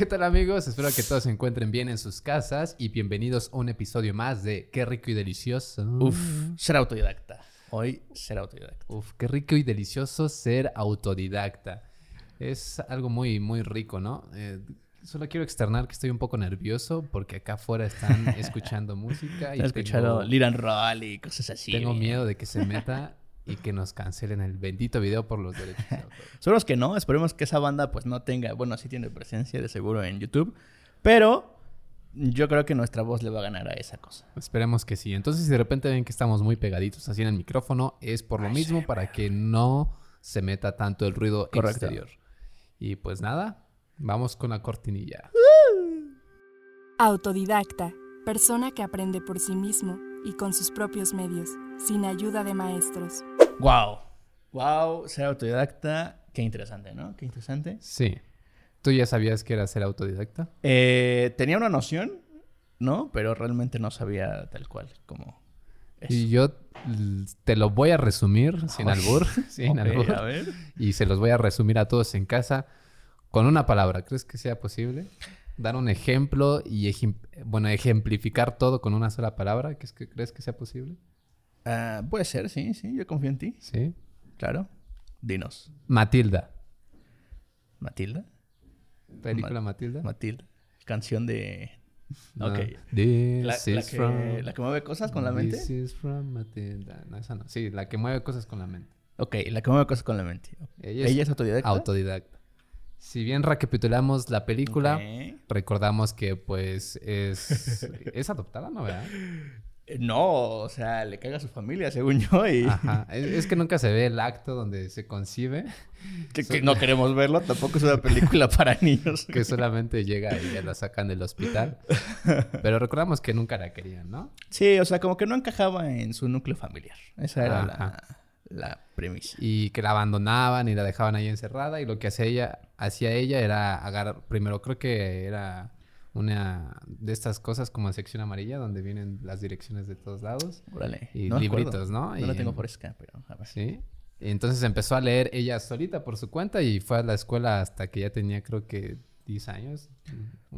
¿Qué tal amigos? Espero que todos se encuentren bien en sus casas y bienvenidos a un episodio más de Qué rico y delicioso. Uf, ser autodidacta. Hoy ser autodidacta. Uf, qué rico y delicioso ser autodidacta. Es algo muy, muy rico, ¿no? Eh, solo quiero externar que estoy un poco nervioso porque acá afuera están escuchando música. y escuchando Liran Roll y cosas así. Tengo miedo de que se meta y que nos cancelen el bendito video por los derechos de autor. Solo que no, esperemos que esa banda pues no tenga, bueno, sí tiene presencia de seguro en YouTube, pero yo creo que nuestra voz le va a ganar a esa cosa. Esperemos que sí. Entonces, si de repente ven que estamos muy pegaditos así en el micrófono, es por lo mismo, para que no se meta tanto el ruido exterior. Y pues nada, vamos con la cortinilla. Autodidacta, persona que aprende por sí mismo y con sus propios medios, sin ayuda de maestros. Wow. Wow, ser autodidacta, qué interesante, ¿no? Qué interesante. Sí. ¿Tú ya sabías que era ser autodidacta? Eh, tenía una noción, ¿no? Pero realmente no sabía tal cual como Y yo te lo voy a resumir sin albur, sin albur. A ver. Y se los voy a resumir a todos en casa con una palabra. ¿Crees que sea posible? Dar un ejemplo y bueno, ejemplificar todo con una sola palabra. ¿Crees que sea posible? Ah, puede ser, sí, sí. Yo confío en ti. Sí. Claro. Dinos. Matilda. ¿Matilda? ¿Película Matilda? Matilda. Canción de... Ok. la, que, la que mueve cosas con la mente. This is from Matilda. No, esa no. Sí, la que mueve cosas con la mente. Ok, la que mueve cosas con la mente. Ella es, autodidacta. Autodidacta. Si bien recapitulamos la película, recordamos que pues es, es adoptada, ¿no? ¿verdad? No, o sea, le caga a su familia, según yo. Y... Ajá. Es, que nunca se ve el acto donde se concibe. Que, no queremos verlo, tampoco es una película para niños. que solamente llega y ya la sacan del hospital. Pero recordamos que nunca la querían, ¿no? Sí, o sea, como que no encajaba en su núcleo familiar. Esa era la, la, premisa. Y que la abandonaban y la dejaban ahí encerrada. Y lo que hacía ella, hacía ella era agarrar, primero creo que era una de estas cosas como sección amarilla donde vienen las direcciones de todos lados. Órale. Y libritos, ¿no? No la tengo por acá, pero a ver. Sí. entonces empezó a leer ella solita por su cuenta y fue a la escuela hasta que ya tenía creo que 10 años.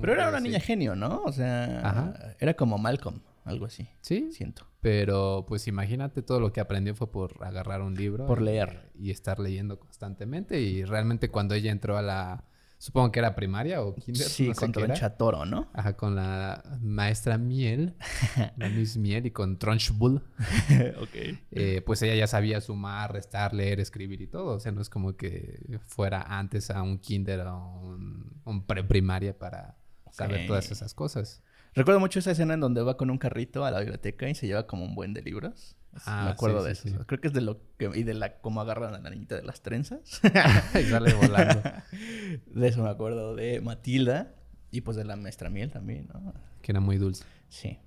Pero era una niña genio, ¿no? O sea, era como Malcolm, algo así. Sí. Siento. Pero pues imagínate todo lo que aprendió fue por agarrar un libro. Por leer. Y estar leyendo constantemente. Y realmente cuando ella entró a la Supongo que era primaria o kinder. Sí, con Troncha Toro, ¿no? Ajá, con la maestra Miel, la Miss Miel y con Trunchbull. ok. Eh, pues ella ya sabía sumar, restar, leer, escribir y todo. O sea, no es como que fuera antes a un kinder o un, un preprimaria para saber todas esas cosas. Recuerdo mucho esa escena en donde va con un carrito a la biblioteca y se lleva como un buen de libros. Ah, me acuerdo de eso. Creo que es de lo que... Y de la... Cómo agarran a la niñita de las trenzas. y sale volando. De eso me acuerdo. De Matilda. Y pues de la maestra miel también, ¿no? Que era muy dulce. Sí.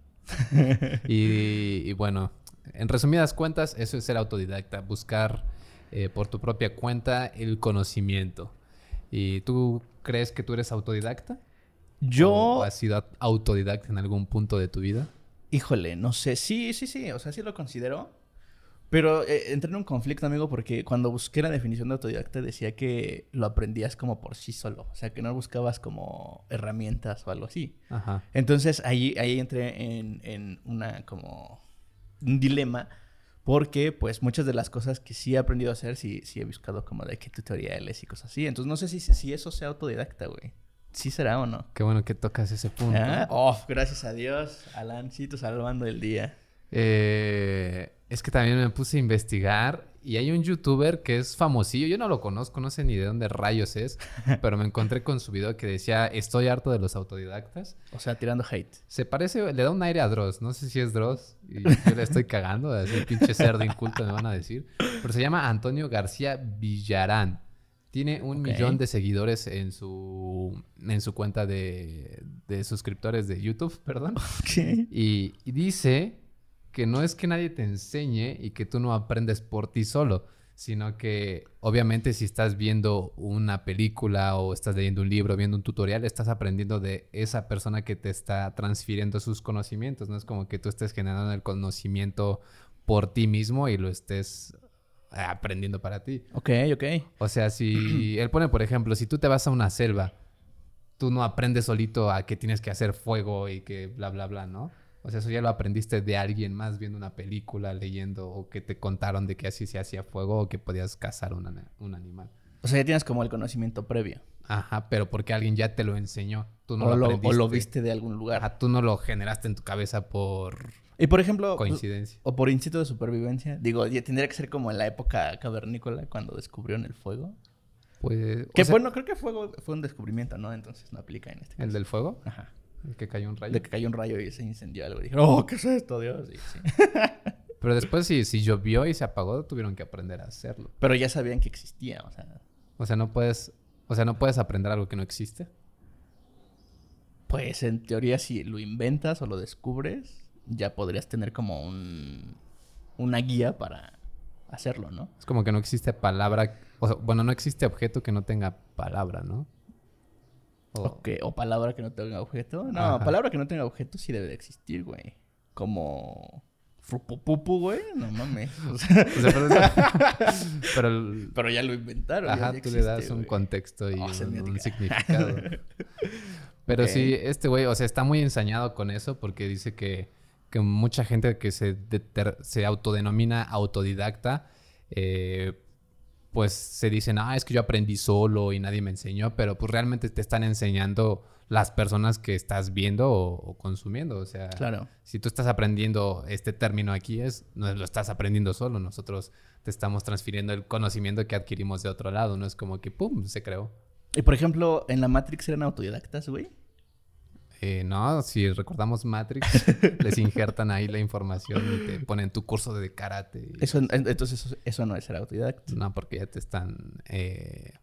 y, bueno, en resumidas cuentas, eso es ser autodidacta. Buscar eh, por tu propia cuenta el conocimiento. ¿Y tú crees que tú eres autodidacta? Yo... has sido autodidacta en algún punto de tu vida? Híjole, no sé. Sí, sí, sí. O sea, sí lo considero. Pero eh, entré en un conflicto, amigo, porque cuando busqué la definición de autodidacta decía que lo aprendías como por sí solo. O sea, que no buscabas como herramientas o algo así. Ajá. Entonces ahí, ahí entré en, en una como un dilema. Porque, pues, muchas de las cosas que sí he aprendido a hacer, sí, sí he buscado como de qué tutoriales y cosas así. Entonces, no sé si, si eso sea autodidacta, güey. ¿Sí será o no? Qué bueno que tocas ese punto. Ah, oh, gracias a Dios, Alancito salvando el día. Eh, es que también me puse a investigar y hay un youtuber que es famosillo. Yo no lo conozco, no sé ni de dónde rayos es, pero me encontré con su video que decía: Estoy harto de los autodidactas. O sea, tirando hate. Se parece, le da un aire a Dross. No sé si es Dross y yo le estoy cagando, así pinche cerdo inculto me van a decir. Pero se llama Antonio García Villarán. Tiene un millón de seguidores en su, en su cuenta de, suscriptores de YouTube, perdón. Y, dice que no es que nadie te enseñe y que tú no aprendes por ti solo, sino que obviamente si estás viendo una película o estás leyendo un libro, viendo un tutorial, estás aprendiendo de esa persona que te está transfiriendo sus conocimientos. No es como que tú estés generando el conocimiento por ti mismo y lo estés aprendiendo para ti. Ok, ok. O sea, si él pone, por ejemplo, si tú te vas a una selva tú no aprendes solito a que tienes que hacer fuego y que bla, bla, bla, ¿no? O sea, eso ya lo aprendiste de alguien más viendo una película, leyendo, o que te contaron de que así se hacía fuego o que podías cazar un, un animal. O sea, ya tienes como el conocimiento previo. Ajá, pero porque alguien ya te lo enseñó. Tú no o lo, aprendiste. O lo viste de algún lugar. Ajá, tú no lo generaste en tu cabeza por... Y por ejemplo... Coincidencia. O por instinto de supervivencia. Digo, tendría que ser como en la época cavernícola cuando descubrieron el fuego. Pues... Que bueno, creo que fuego fue un descubrimiento, ¿no? Entonces no aplica en este caso. ¿El del fuego? Ajá. El que cayó un rayo. De que cayó un rayo y se incendió algo. Dije, oh, ¿qué es esto, Dios? sí. Pero después, si, si llovió y se apagó, tuvieron que aprender a hacerlo. Pero ya sabían que existía, o sea. O sea, no puedes. O sea, no puedes aprender algo que no existe. Pues en teoría, si lo inventas o lo descubres, ya podrías tener como un. una guía para hacerlo, ¿no? Es como que no existe palabra. O sea, bueno, no existe objeto que no tenga palabra, ¿no? O, o palabra que no tenga objeto. No, palabra que no tenga objeto sí debe de existir, güey. Como Frupupupu, güey, no mames. O sea, pero, pero, ya lo inventaron. Ajá, tú le das un contexto y oh, un, significado. pero sí, este güey, o sea, está muy ensañado con eso porque dice que, que mucha gente que se, se autodenomina autodidacta, eh, pues se dicen, ah, es que yo aprendí solo y nadie me enseñó, pero pues realmente te están enseñando las personas que estás viendo o, consumiendo. O sea, claro. si tú estás aprendiendo este término aquí, es, no lo estás aprendiendo solo. Nosotros te estamos transfiriendo el conocimiento que adquirimos de otro lado. No es como que, ¡pum!, se creó. Y por ejemplo, en la Matrix eran autodidactas, güey. Eh, no, si recordamos Matrix, les injertan ahí la información y te ponen tu curso de karate. Eso, entonces eso, no es ser autodidacta. No, porque ya te están eh,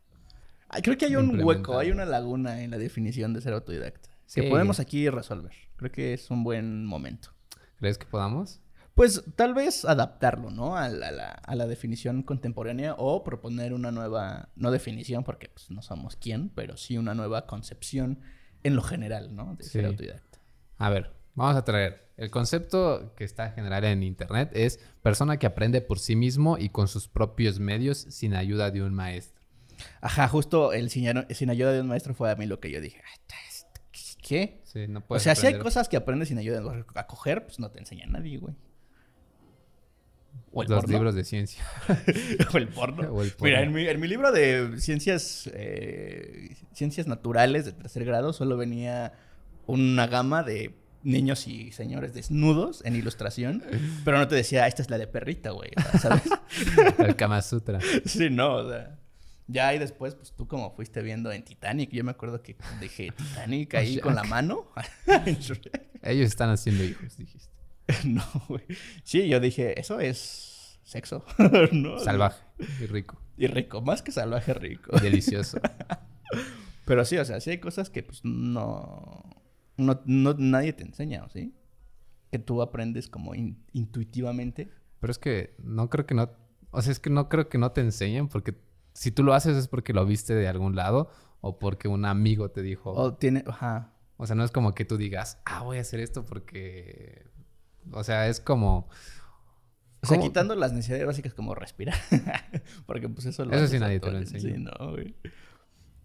Creo que hay un hueco, hay una laguna en la definición de ser autodidacta. Que podemos aquí resolver. Creo que es un buen momento. ¿Crees que podamos? Pues tal vez adaptarlo, ¿no? A la, definición contemporánea o proponer una nueva, no definición porque pues, no somos quién, pero sí una nueva concepción en lo general, ¿no? De ser autodidacta. A ver, vamos a traer. El concepto que está general en Internet es persona que aprende por sí mismo y con sus propios medios sin ayuda de un maestro. Ajá, justo el sin, ayuda de un maestro fue a mí lo que yo dije. ¿Qué? Sí, no O sea, si hay cosas que aprendes sin ayuda a coger, pues no te enseña nadie, güey. O el Los libros de ciencia. o, el porno. Mira, en mi, libro de ciencias, eh, ciencias naturales de tercer grado solo venía una gama de niños y señores desnudos en ilustración, pero no te decía, esta es la de perrita, güey, ¿sabes? el Kama Sutra. Sí, no, o sea. Ya y después, pues tú como fuiste viendo en Titanic, yo me acuerdo que dije Titanic ahí con la mano. Ellos están haciendo hijos, dijiste. no, güey. Sí, yo dije, eso es sexo. Salvaje y rico. Y rico, más que salvaje, rico. Delicioso. Pero sí, o sea, sí hay cosas que pues no, no, no nadie te enseña, ¿sí? Que tú aprendes como intuitivamente. Pero es que no creo que no, o sea, es que no creo que no te enseñen porque si tú lo haces es porque lo viste de algún lado o porque un amigo te dijo. O tiene, ajá. O sea, no es como que tú digas, ah, voy a hacer esto porque. O sea, es como. O sea, quitando las necesidades básicas como respirar. porque pues eso lo Eso sí nadie te lo enseña. Sí, no, güey.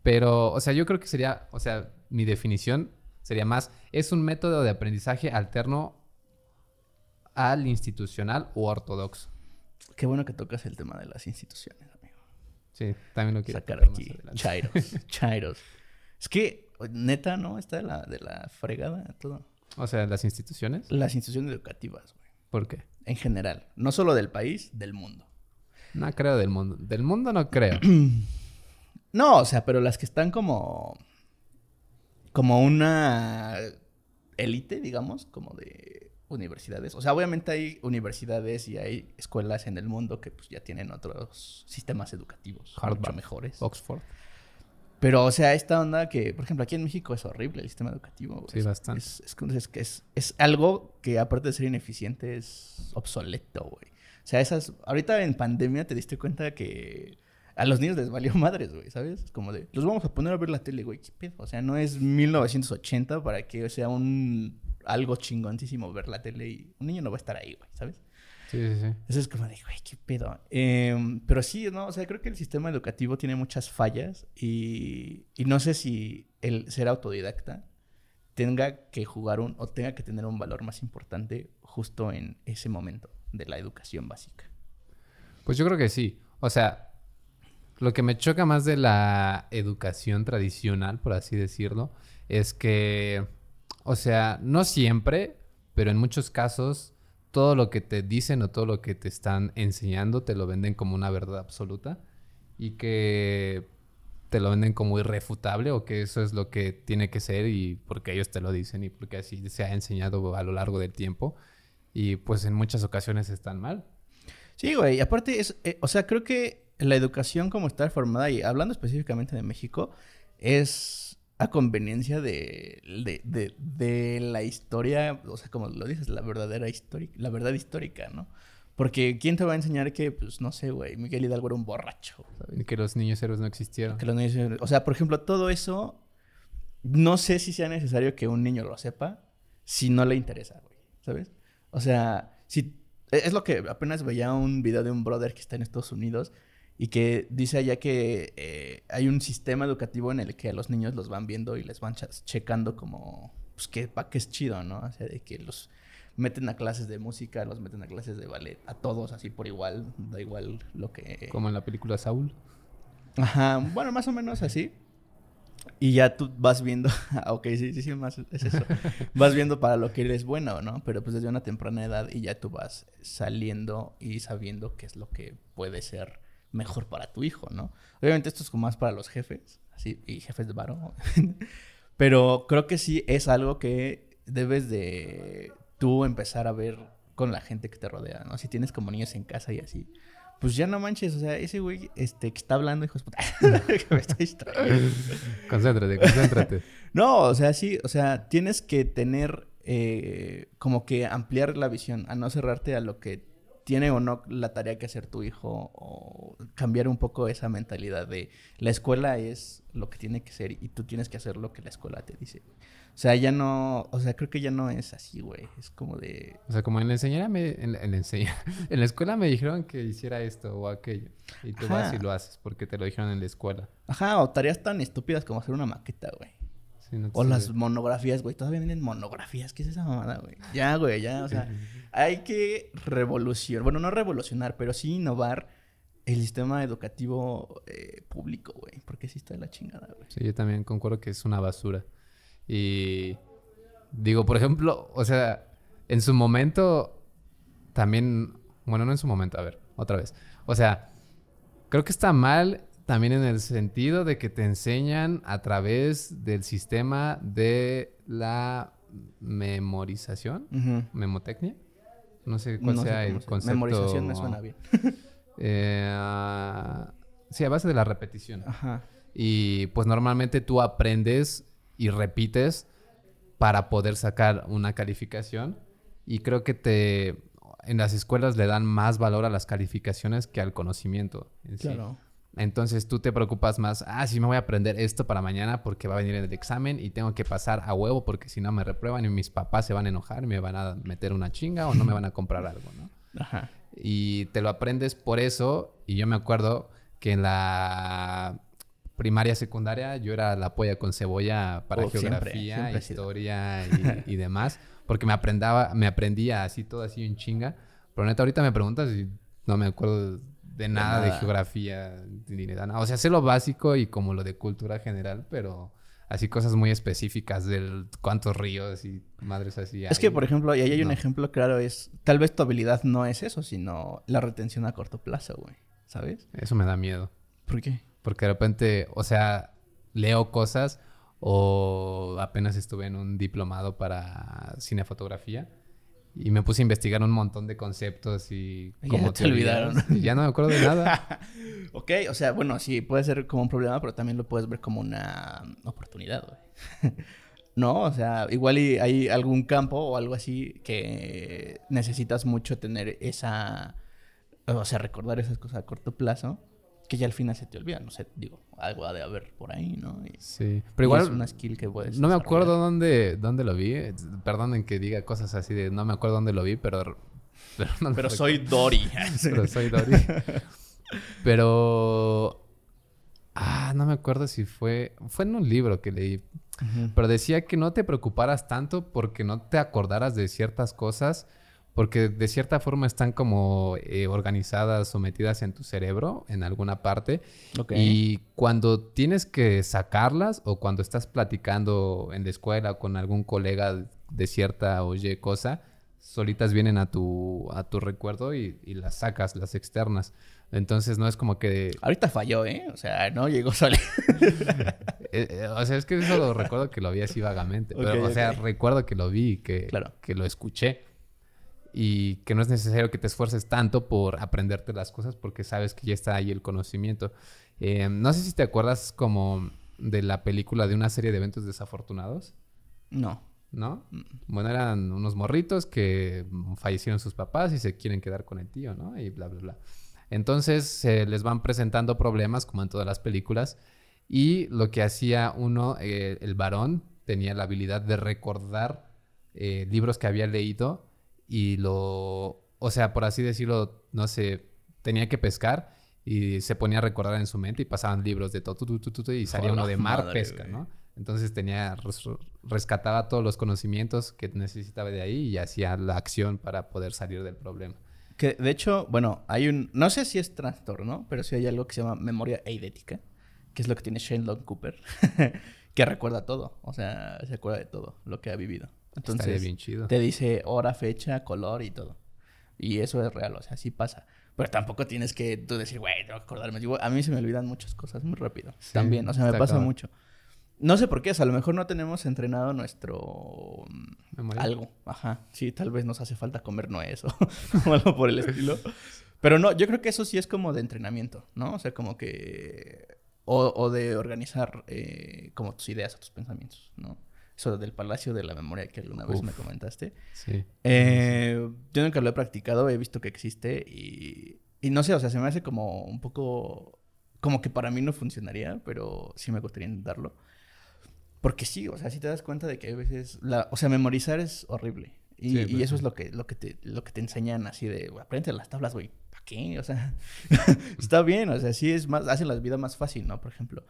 Pero, o sea, yo creo que sería, o sea, mi definición sería más, es un método de aprendizaje alterno al institucional o ortodoxo. Qué bueno que tocas el tema de las instituciones. Sí, también lo quiero sacar aquí. Chairos, chairos. Es que, neta, ¿no? Está de la, de la fregada todo. O sea, las instituciones. Las instituciones educativas, güey. ¿Por qué? En general. No solo del país, del mundo. No creo del mundo. Del mundo no creo. no, o sea, pero las que están como. Como una élite, digamos, como de universidades. O sea, obviamente hay universidades y hay escuelas en el mundo que pues ya tienen otros sistemas educativos mucho mejores. Oxford. Pero, o sea, esta onda que, por ejemplo, aquí en México es horrible el sistema educativo. Sí, bastante. Es, es, es, es, algo que, aparte de ser ineficiente, es obsoleto, güey. O sea, esas... Ahorita en pandemia te diste cuenta que a los niños les valió madres, güey, ¿sabes? Como de, los vamos a poner a ver la tele, güey, ¿qué pedo? O sea, no es 1980 para que sea un algo chingoncísimo ver la tele y un niño no va a estar ahí, güey, ¿sabes? Sí, sí, sí. Eso es como de, güey, qué pedo. Em, pero sí, ¿no? O sea, creo que el sistema educativo tiene muchas fallas y, y no sé si el ser autodidacta tenga que jugar un o tenga que tener un valor más importante justo en ese momento de la educación básica. Pues yo creo que sí. O sea, lo que me choca más de la educación tradicional, por así decirlo, es que, o sea, no siempre, pero en muchos casos, todo lo que te dicen o todo lo que te están enseñando te lo venden como una verdad absoluta y que te lo venden como irrefutable o que eso es lo que tiene que ser y porque ellos te lo dicen y porque así se ha enseñado a lo largo del tiempo y pues en muchas ocasiones están mal. Sí, güey, y aparte es, eh, o sea, creo que la educación como está formada y hablando específicamente de México es a conveniencia de, de, de, la historia, o sea, como lo dices, la verdadera historia, la verdad histórica, ¿no? Porque ¿quién te va a enseñar que, pues, no sé, güey, Miguel Hidalgo era un borracho? ¿sabes? Que los niños héroes no existieron. Que los niños O sea, por ejemplo, todo eso, no sé si sea necesario que un niño lo sepa si no le interesa, güey, ¿sabes? O sea, si... Es lo que apenas veía un video de un brother que está en Estados Unidos y que dice allá que eh, hay un sistema educativo en el que a los niños los van viendo y les van checando como, pues, que, pa, que es chido, ¿no? O sea, de que los meten a clases de música, los meten a clases de ballet, a todos así por igual, da igual lo que... Como en la película Saúl. Ajá, bueno, más o menos así. Y ya tú vas viendo, ah, ok, sí, sí, sí, más es eso. vas viendo para lo que eres bueno, ¿no? Pero pues desde una temprana edad y ya tú vas saliendo y sabiendo qué es lo que puede ser mejor para tu hijo, ¿no? Obviamente esto es como más para los jefes, así, y jefes de varón. Pero creo que sí es algo que debes de tú empezar a ver con la gente que te rodea, ¿no? Si tienes como niños en casa y así. Pues ya no manches, o sea, ese güey este, que está hablando, hijos puta. concéntrate, concéntrate. no, o sea, sí, o sea, tienes que tener eh, como que ampliar la visión, a no cerrarte a lo que tiene o no la tarea que hacer tu hijo o cambiar un poco esa mentalidad de la escuela es lo que tiene que ser y tú tienes que hacer lo que la escuela te dice. O sea, ya no, o sea, creo que ya no es así, güey. Es como de... O sea, como en la enseñanza, me, en, en, la en la escuela me dijeron que hiciera esto o aquello. Y tú vas y lo haces porque te lo dijeron en la escuela. Ajá, o tareas tan estúpidas como hacer una maqueta, güey. O las monografías, güey. Todavía vienen monografías. ¿Qué es esa mamada, güey? Ya, güey, ya. O sea, hay que revolucionar. Bueno, no revolucionar, pero sí innovar el sistema educativo eh, público, güey. Porque sí está de la chingada, güey. Sí, yo también concuerdo que es una basura. Y digo, por ejemplo, o sea, en su momento también, bueno, no en su momento, a ver, otra vez. O sea, creo que está mal también en el sentido de que te enseñan a través del sistema de la memorización, memotecnia. No sé cuál sea el concepto. Memorización me suena bien. eh, sí, a base de la repetición. Ajá. Y pues normalmente tú aprendes y repites para poder sacar una calificación. Y creo que te en las escuelas le dan más valor a las calificaciones que al conocimiento. claro. Entonces tú te preocupas más, ah, sí me voy a aprender esto para mañana porque va a venir en el examen y tengo que pasar a huevo porque si no me reprueban y mis papás se van a enojar y me van a meter una chinga o no me van a comprar algo, ¿no? Ajá. Y te lo aprendes por eso y yo me acuerdo que en la primaria, secundaria, yo era la polla con cebolla para oh, geografía, historia y, demás. Porque me aprendaba, me aprendía así todo así en chinga. Pero neta, ahorita me preguntas y no me acuerdo de nada de, geografía ni nada. O sea, sé lo básico y como lo de cultura general, pero así cosas muy específicas del cuántos ríos y madres así. Es que, por ejemplo, y ahí hay un ejemplo claro, es tal vez tu habilidad no es eso, sino la retención a corto plazo, güey. ¿Sabes? Eso me da miedo. ¿Por qué? Porque de repente, o sea, leo cosas o apenas estuve en un diplomado para cinefotografía y me puse a investigar un montón de conceptos y como te olvidaron. ya no me acuerdo de nada. ok, o sea, bueno, sí, puede ser como un problema, pero también lo puedes ver como una oportunidad, güey. no, o sea, igual y hay algún campo o algo así que necesitas mucho tener esa, o sea, recordar esas cosas a corto plazo que ya al final se te olvida, no sé, digo, algo ha de haber por ahí, ¿no? sí, pero igual es una skill que puedes No me acuerdo dónde, dónde lo vi, perdonen que diga cosas así de no me acuerdo dónde lo vi, pero... Pero, soy Dory. pero soy Dory. pero... Ah, no me acuerdo si fue, fue en un libro que leí, pero decía que no te preocuparas tanto porque no te acordaras de ciertas cosas, porque de cierta forma están como eh, organizadas o metidas en tu cerebro, en alguna parte. Y cuando tienes que sacarlas o cuando estás platicando en la escuela con algún colega de cierta oye cosa, solitas vienen a tu, a tu recuerdo y, y las sacas, las externas. Entonces no es como que... Ahorita falló, ¿eh? O sea, no llegó solo. Eh, eh, o sea, es que eso lo recuerdo que lo vi así vagamente. pero, o sea, recuerdo que lo vi y que, que lo escuché. Y que no es necesario que te esfuerces tanto por aprenderte las cosas porque sabes que ya está ahí el conocimiento. Eh, no sé si te acuerdas como de la película de una serie de eventos desafortunados. No. ¿No? Bueno, eran unos morritos que fallecieron sus papás y se quieren quedar con el tío, ¿no? Y bla, bla, bla. Entonces se les van presentando problemas, como en todas las películas, y lo que hacía uno, eh, el varón, tenía la habilidad de recordar eh, libros que había leído y lo, o sea, por así decirlo, no sé, tenía que pescar y se ponía a recordar en su mente y pasaban libros de todo, y salía uno de mar pesca, ¿no? Entonces tenía, rescataba todos los conocimientos que necesitaba de ahí y hacía la acción para poder salir del problema. Que de hecho, bueno, hay un. No sé si es trastorno, pero sí hay algo que se llama memoria eidética, que es lo que tiene Shane Long Cooper, que recuerda todo. O sea, se acuerda de todo lo que ha vivido. Entonces, bien chido. te dice hora, fecha, color y todo. Y eso es real, o sea, sí pasa. Pero tampoco tienes que tú decir, güey, tengo que acordarme. a mí se me olvidan muchas cosas muy rápido. También, o sea, me pasa mucho. No sé por qué, o sea, a lo mejor no tenemos entrenado nuestro algo. Ajá. Sí, tal vez nos hace falta comer nuez o, o algo por el estilo. Pero no, yo creo que eso sí es como de entrenamiento, ¿no? O sea, como que. O, o de organizar eh, como tus ideas o tus pensamientos, ¿no? Eso del palacio de la memoria que alguna vez me comentaste. Sí. Eh, yo nunca lo he practicado, he visto que existe y, y no sé, o sea, se me hace como un poco. Como que para mí no funcionaría, pero sí me gustaría intentarlo. Porque sí, o sea, si te das cuenta de que a veces, la, o sea, memorizar es horrible. Y, y pues eso es lo que, lo, que te, lo que te enseñan así de, aprende las tablas, güey. ¿Para qué? O sea, está bien, o sea, sí es más, hace la vida más fácil, ¿no? Por ejemplo,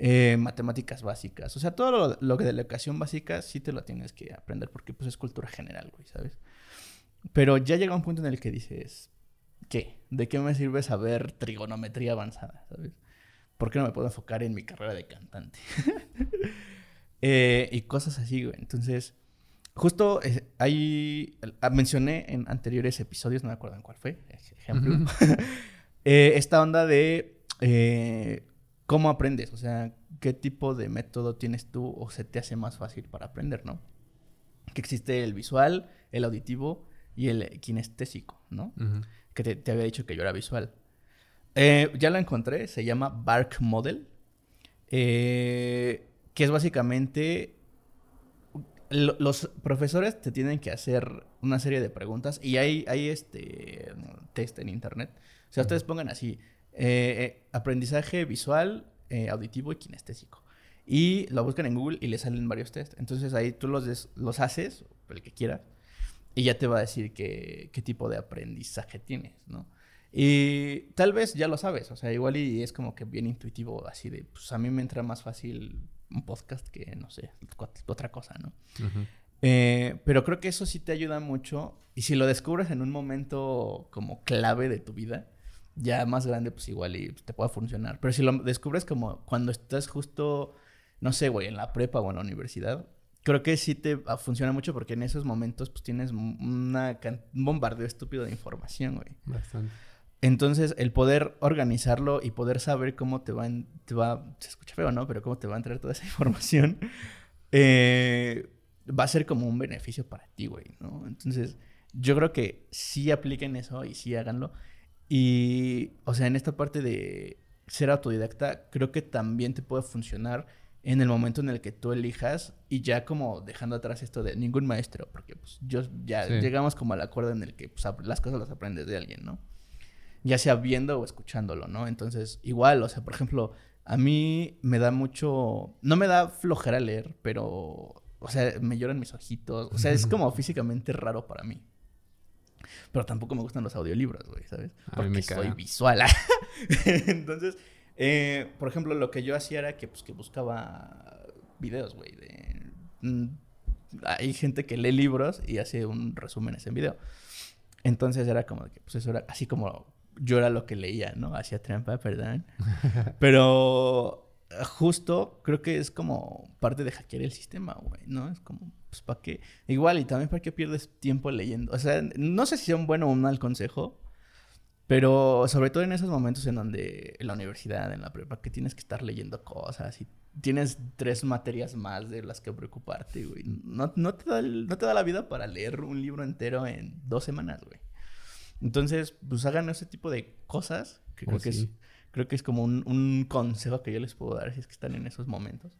eh, matemáticas básicas. O sea, todo lo, lo que de la educación básica sí te lo tienes que aprender porque pues es cultura general, güey, ¿sabes? Pero ya llega un punto en el que dices, ¿qué? ¿De qué me sirve saber trigonometría avanzada, ¿sabes? ¿Por qué no me puedo enfocar en mi carrera de cantante? Eh, y cosas así, güey. Entonces, justo eh, ahí ah, mencioné en anteriores episodios, no me acuerdo en cuál fue, ejemplo, eh, esta onda de cómo aprendes, o sea, qué tipo de método tienes tú o se te hace más fácil para aprender, ¿no? Que existe el visual, el auditivo y el kinestésico, ¿no? Que te, te, había dicho que yo era visual. ya lo encontré, se llama Bark Model. Eh, que es básicamente los profesores te tienen que hacer una serie de preguntas y hay, hay este test en internet. O sea, ustedes pongan así, eh, eh, aprendizaje visual, eh, auditivo y kinestésico. Y lo buscan en Google y le salen varios tests. Entonces ahí tú los, los haces, el que quieras, y ya te va a decir qué, qué tipo de aprendizaje tienes, ¿no? Y tal vez ya lo sabes, o sea, igual y es como que bien intuitivo, así de, pues a mí me entra más fácil un podcast que, no sé, otra cosa, ¿no? Eh, pero creo que eso sí te ayuda mucho. Y si lo descubres en un momento como clave de tu vida, ya más grande, pues igual y te pueda funcionar. Pero si lo descubres como cuando estás justo, no sé, güey, en la prepa o en la universidad, creo que sí te ah, funciona mucho porque en esos momentos pues tienes una, un bombardeo estúpido de información, güey. Bastante. Entonces, el poder organizarlo y poder saber cómo te va, te va, se escucha feo, ¿no? Pero cómo te va a entrar toda esa información, eh, va a ser como un beneficio para ti, güey, ¿no? Entonces, yo creo que sí apliquen eso y sí háganlo. Y, o sea, en esta parte de ser autodidacta, creo que también te puede funcionar en el momento en el que tú elijas y ya como dejando atrás esto de ningún maestro, porque pues yo ya llegamos como al acuerdo en el que pues, las cosas las aprendes de alguien, ¿no? ya sea viendo o escuchándolo, ¿no? Entonces, igual, o sea, por ejemplo, a mí me da mucho, no me da flojera leer, pero, o sea, me lloran mis ojitos, o sea, es como físicamente raro para mí. Pero tampoco me gustan los audiolibros, güey, ¿sabes? Porque soy visual. Entonces, Eh, por ejemplo, lo que yo hacía era que, pues, que buscaba videos, güey, de... mm, hay gente que lee libros y hace un resumen en video. Entonces era como que, pues eso era así como yo era lo que leía, ¿no? Hacía trampa, perdón. Pero justo creo que es como parte de hackear el sistema, güey, ¿no? Es como, pues, ¿para qué? Igual, y también para qué pierdes tiempo leyendo. O sea, no sé si sea un buen o un mal consejo, pero sobre todo en esos momentos en donde en la universidad, en la prepa, que tienes que estar leyendo cosas y tienes tres materias más de las que preocuparte, güey. No, no, te da no te da la vida para leer un libro entero en dos semanas, güey. Entonces, pues hagan ese tipo de cosas, que Oh, creo, que es, sí. Creo que es como un, un consejo que yo les puedo dar si es que están en esos momentos.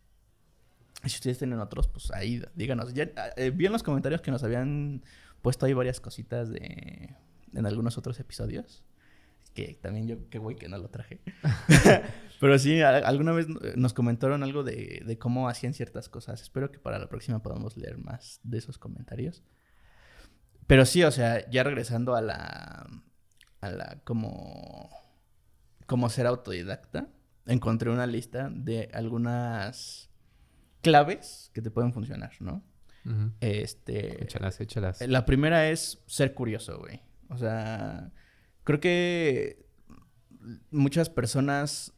Si ustedes tienen otros, pues ahí díganos. Ya, eh, vi en los comentarios que nos habían puesto ahí varias cositas de en algunos otros episodios. Que también yo, qué güey que no lo traje. Pero sí, a- alguna vez nos comentaron algo de, de cómo hacían ciertas cosas. Espero que para la próxima podamos leer más de esos comentarios. Pero sí, o sea, ya regresando a la. a la como. Como ser autodidacta, encontré una lista de algunas claves que te pueden funcionar, ¿no? Ujú. Este. Échalas, échalas. La primera es ser curioso, güey. O sea, creo que muchas personas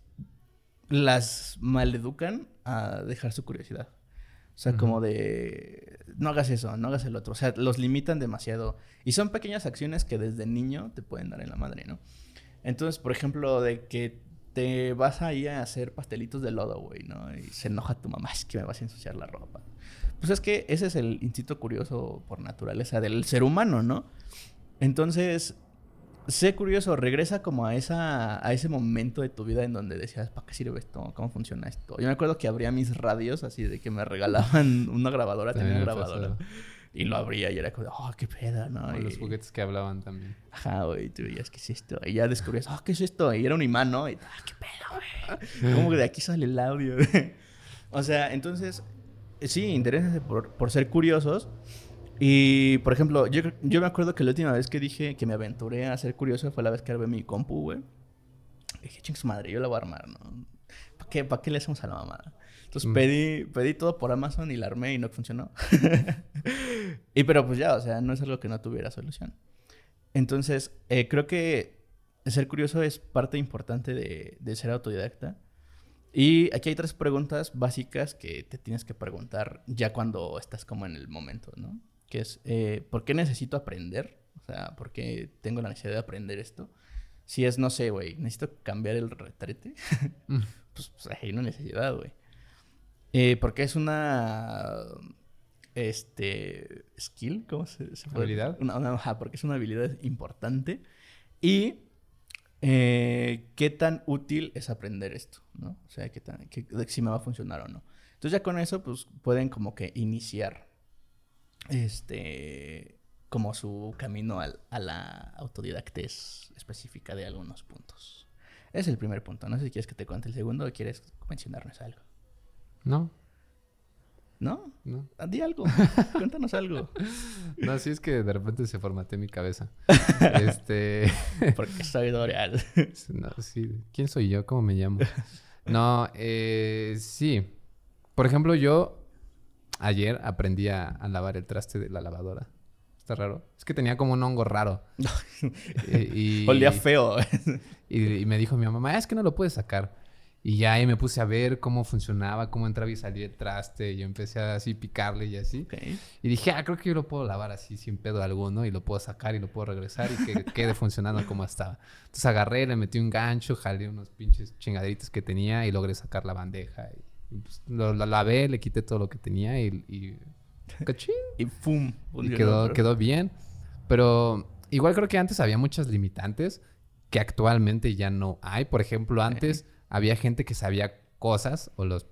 las maleducan a dejar su curiosidad. O sea, como de, no hagas eso, no hagas el otro. O sea, los limitan demasiado. Y son pequeñas acciones que desde niño te pueden dar en la madre, ¿no? Entonces, por ejemplo, de que te vas ahí a hacer pastelitos de lodo, güey, ¿no? Y se enoja tu mamá, es que me vas a ensuciar la ropa. Pues es que ese es el instinto curioso por naturaleza del ser humano, ¿no? Entonces, sé curioso, regresa como a esa a ese momento de tu vida en donde decías, ¿para qué sirve esto? ¿Cómo funciona esto? Yo me acuerdo que abría mis radios así de que me regalaban una grabadora, tenía una grabadora. Y lo abría y era como, oh, qué pedo, ¿no? O los Y- juguetes que hablaban también. Ajá, güey, tú veías, ¿qué es esto? Y ya descubrías, ah, ¿qué es esto? Y era un imán, ¿no? Y, ah, ¿qué pedo, güey? ¿Cómo que de aquí sale el audio? o sea, entonces, sí, interésense por, por ser curiosos. Y, por ejemplo, yo, yo me acuerdo que la última vez que dije que me aventuré a ser curioso fue la vez que armé mi compu, güey. Dije, ching su madre, yo la voy a armar, ¿no? ¿Para qué, ¿Para qué le hacemos a la mamada? Entonces Mm. pedí, pedí todo por Amazon y la armé y no funcionó. y pero pues ya, o sea, no es algo que no tuviera solución. Entonces, eh, creo que ser curioso es parte importante de, de ser autodidacta. Y aquí hay tres preguntas básicas que te tienes que preguntar ya cuando estás como en el momento, ¿no? Que es, eh, ¿por qué necesito aprender? O sea, ¿por qué tengo la necesidad de aprender esto? Si es, no sé, güey, necesito cambiar el retrete, Mm. pues, pues hay una necesidad, güey. Eh, porque es una este skill, ¿cómo se, se puede ¿Habilidad? Una, una- ajá, porque es una habilidad importante. Y eh, qué tan útil es aprender esto, ¿no? O sea, qué tan, qué- si me va a funcionar o no. Entonces ya con eso, pues pueden como que iniciar este como su camino al- a la autodidactez específica de algunos puntos. Es el primer punto. No sé si quieres que te cuente el segundo o quieres mencionarnos algo. No, ¿No? no. Ah, Di algo. Cuéntanos algo. No, sí es que de repente se formateó mi cabeza. este. Porque soy Doreal. No, sí. ¿Quién soy yo? ¿Cómo me llamo? No, eh, sí. Por ejemplo, yo ayer aprendí a, a lavar el traste de la lavadora. Está raro. Es que tenía como un hongo raro. Eh, y, Olía feo. Y, y me dijo mi mamá, "Ah, es que no lo puedes sacar. Y ya ahí me puse a ver cómo funcionaba, cómo entraba y salía el traste. Y yo empecé a así picarle y así. Y dije, ah, creo que yo lo puedo lavar así sin pedo alguno y lo puedo sacar y lo puedo regresar y que quede funcionando como estaba. Entonces agarré, le metí un gancho, jalé unos pinches chingaderitos que tenía y logré sacar la bandeja. Y, pues, lo, lo lavé, le quité todo lo que tenía y, y ¡cachín! Y ¡fum! Y quedó, quedó bien. Pero igual creo que antes había muchas limitantes que actualmente ya no hay. Por ejemplo, antes había gente que sabía cosas o los,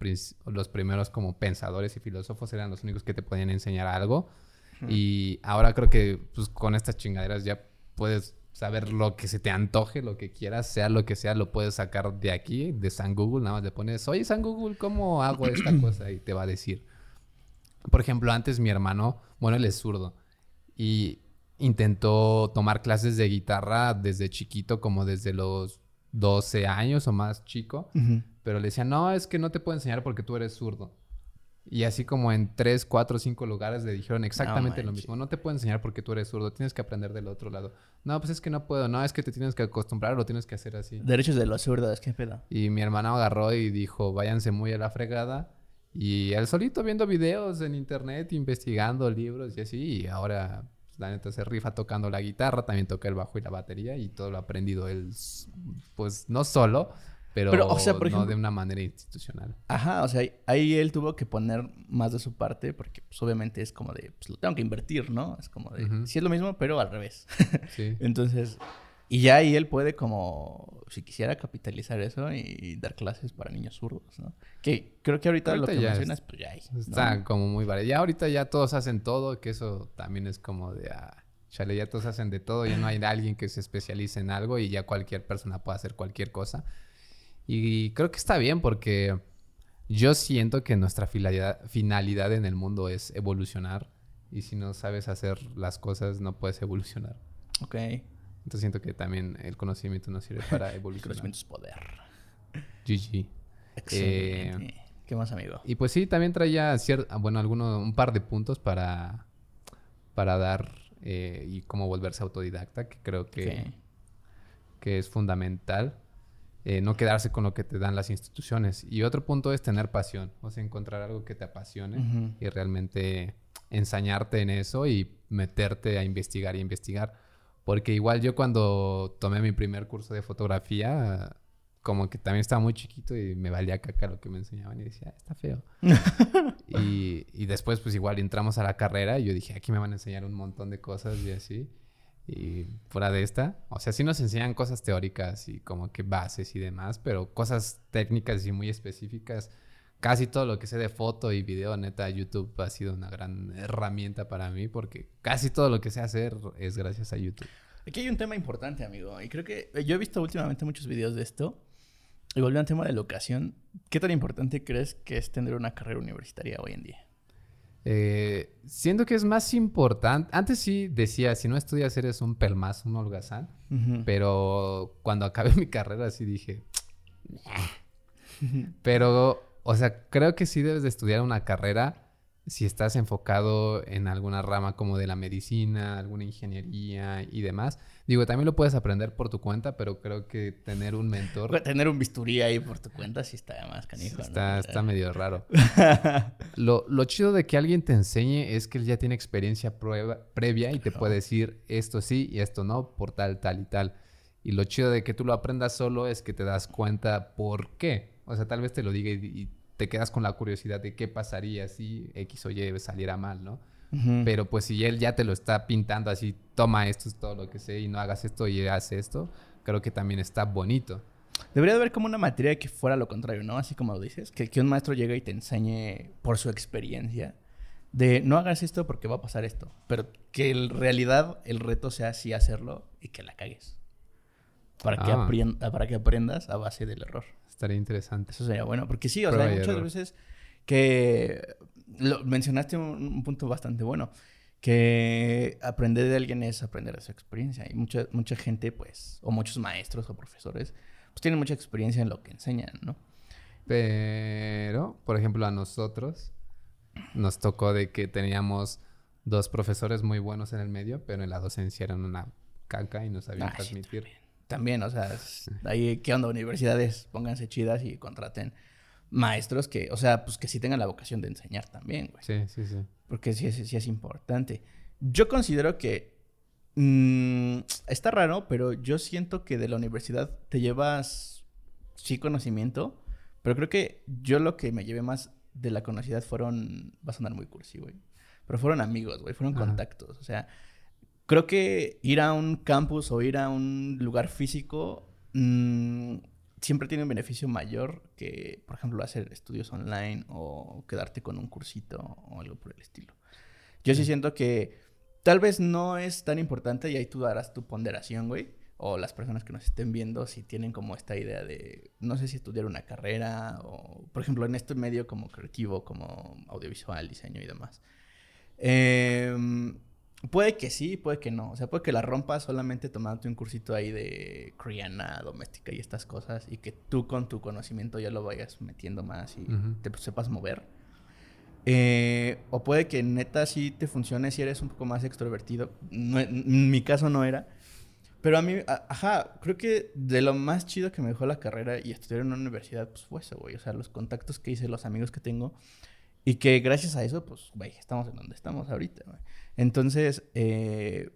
o los primeros como pensadores y filósofos eran los únicos que te podían enseñar algo. Y ahora creo que pues, con estas chingaderas ya puedes saber lo que se te antoje, lo que quieras, sea lo que sea, lo puedes sacar de aquí, de San Google. Nada más le pones, oye San Google, ¿cómo hago esta cosa? Y te va a decir. Por ejemplo, antes mi hermano, bueno, él es zurdo y intentó tomar clases de guitarra desde chiquito, como desde los 12 años o más chico, pero le decían, no, es que no te puedo enseñar porque tú eres zurdo. Y así como en 3, 4, 5 lugares le dijeron exactamente lo mismo. No te puedo enseñar porque tú eres zurdo, tienes que aprender del otro lado. No, pues es que no puedo, no, es que te tienes que acostumbrar, lo tienes que hacer así. Derechos de los zurdos, qué pedo. Y mi hermano agarró y dijo, váyanse muy a la fregada. Y él solito viendo videos en internet, investigando libros y así. Y ahora, la neta, se rifa tocando la guitarra, también toca el bajo y la batería. Y todo lo ha aprendido él, pues no solo, pero, o sea, no de una manera institucional. Ajá, o sea, ahí él tuvo que poner más de su parte porque pues, obviamente es como de, pues lo tengo que invertir, ¿no? Es como de, sí es lo mismo, pero al revés. Sí. Entonces, y ya ahí él puede como, si quisiera capitalizar eso y dar clases para niños zurdos, ¿no? Que creo que ahorita, lo que mencionas, pues ya hay. Está como muy vale. Ya ahorita ya todos hacen todo, que eso también es como de, ah, chale, ya todos hacen de todo, ya no hay alguien que se especialice en algo y ya cualquier persona puede hacer cualquier cosa. Y creo que está bien porque yo siento que nuestra finalidad en el mundo es evolucionar y si no sabes hacer las cosas no puedes evolucionar. Ok. Entonces siento que también el conocimiento nos sirve para evolucionar. el conocimiento es poder. GG. Excelente. Eh, ¿Qué más, amigo? Y pues sí, también traía bueno, alguno, un par de puntos para, para dar eh, y cómo volverse autodidacta, que creo que, que es fundamental. Eh, no quedarse con lo que te dan las instituciones. Y otro punto es tener pasión, o sea, encontrar algo que te apasione y realmente ensañarte en eso y meterte a investigar y investigar. Porque igual yo cuando tomé mi primer curso de fotografía, como que también estaba muy chiquito y me valía caca lo que me enseñaban y decía, ah, está feo. y, y, después pues igual entramos a la carrera y yo dije, aquí me van a enseñar un montón de cosas y así. Y fuera de esta, o sea, sí nos enseñan cosas teóricas y como que bases y demás, pero cosas técnicas y muy específicas. Casi todo lo que sé de foto y video, neta, YouTube ha sido una gran herramienta para mí porque casi todo lo que sé hacer es gracias a YouTube. Aquí hay un tema importante, amigo. Y creo que yo he visto últimamente muchos videos de esto. Y volviendo al tema de la educación, ¿qué tan importante crees que es tener una carrera universitaria hoy en día? Eh, siento que es más importante. Antes sí decía, si no estudias eres un pelmaz, un holgazán. Pero cuando acabé mi carrera sí dije... pero, o sea, creo que sí debes de estudiar una carrera si estás enfocado en alguna rama como de la medicina, alguna ingeniería y demás. Digo, también lo puedes aprender por tu cuenta, pero creo que tener un mentor... Tener un bisturí ahí por tu cuenta sí está más canijo, Está, está medio raro. lo, lo, chido de que alguien te enseñe es que él ya tiene experiencia prueba, previa y te puede decir esto sí y esto no por tal, tal y tal. Y lo chido de que tú lo aprendas solo es que te das cuenta por qué. O sea, tal vez te lo diga y te quedas con la curiosidad de qué pasaría si X o Y saliera mal, ¿no? Pero pues si él ya te lo está pintando así, toma esto es todo lo que sé y no hagas esto y haz esto, creo que también está bonito. Debería haber como una materia que fuera lo contrario, ¿no? Así como lo dices, que, que un maestro llegue y te enseñe por su experiencia de no hagas esto porque va a pasar esto, pero que en realidad el reto sea así hacerlo y que la cagues. Para, que, ah. para que aprendas a base del error. Estaría interesante. Eso sería bueno, porque sí, o sea, hay muchas veces que lo, mencionaste un, punto bastante bueno, que aprender de alguien es aprender de su experiencia. Y mucha, mucha gente, pues, o muchos maestros o profesores, pues tienen mucha experiencia en lo que enseñan, ¿no? Pero, por ejemplo, a nosotros nos tocó de que teníamos dos profesores muy buenos en el medio, pero en la docencia eran una caca y no sabían transmitir también, o sea, ahí, ¿qué onda? Universidades, pónganse chidas y contraten maestros que, o sea, pues que sí tengan la vocación de enseñar también, güey. Sí, sí, sí. Porque sí, sí, sí es importante. Yo considero que mm, está raro, pero yo siento que de la universidad te llevas sí conocimiento, pero creo que yo lo que me llevé más de la conocida fueron, va a sonar muy cursi, güey, pero fueron amigos, güey, fueron contactos, o sea, creo que ir a un campus o ir a un lugar físico mm, siempre tiene un beneficio mayor que, por ejemplo, hacer estudios online o quedarte con un cursito o algo por el estilo. Yo sí siento que tal vez no es tan importante y ahí tú darás tu ponderación, güey. O las personas que nos estén viendo si tienen como esta idea de, no sé si estudiar una carrera o, por ejemplo, en este medio como creativo, como audiovisual, diseño y demás. Eh, Puede que sí, puede que no. O sea, puede que la rompas solamente tomándote un cursito ahí de criana doméstica y estas cosas y que tú con tu conocimiento ya lo vayas metiendo más y te sepas mover. Eh, o puede que neta sí te funcione si eres un poco más extrovertido. en mi caso no era. Pero a mí, ajá, creo que de lo más chido que me dejó la carrera y estudiar en una universidad, pues fue eso, güey. O sea, los contactos que hice, los amigos que tengo. Y que gracias a eso, pues, güey, estamos en donde estamos ahorita, güey. Entonces, eh,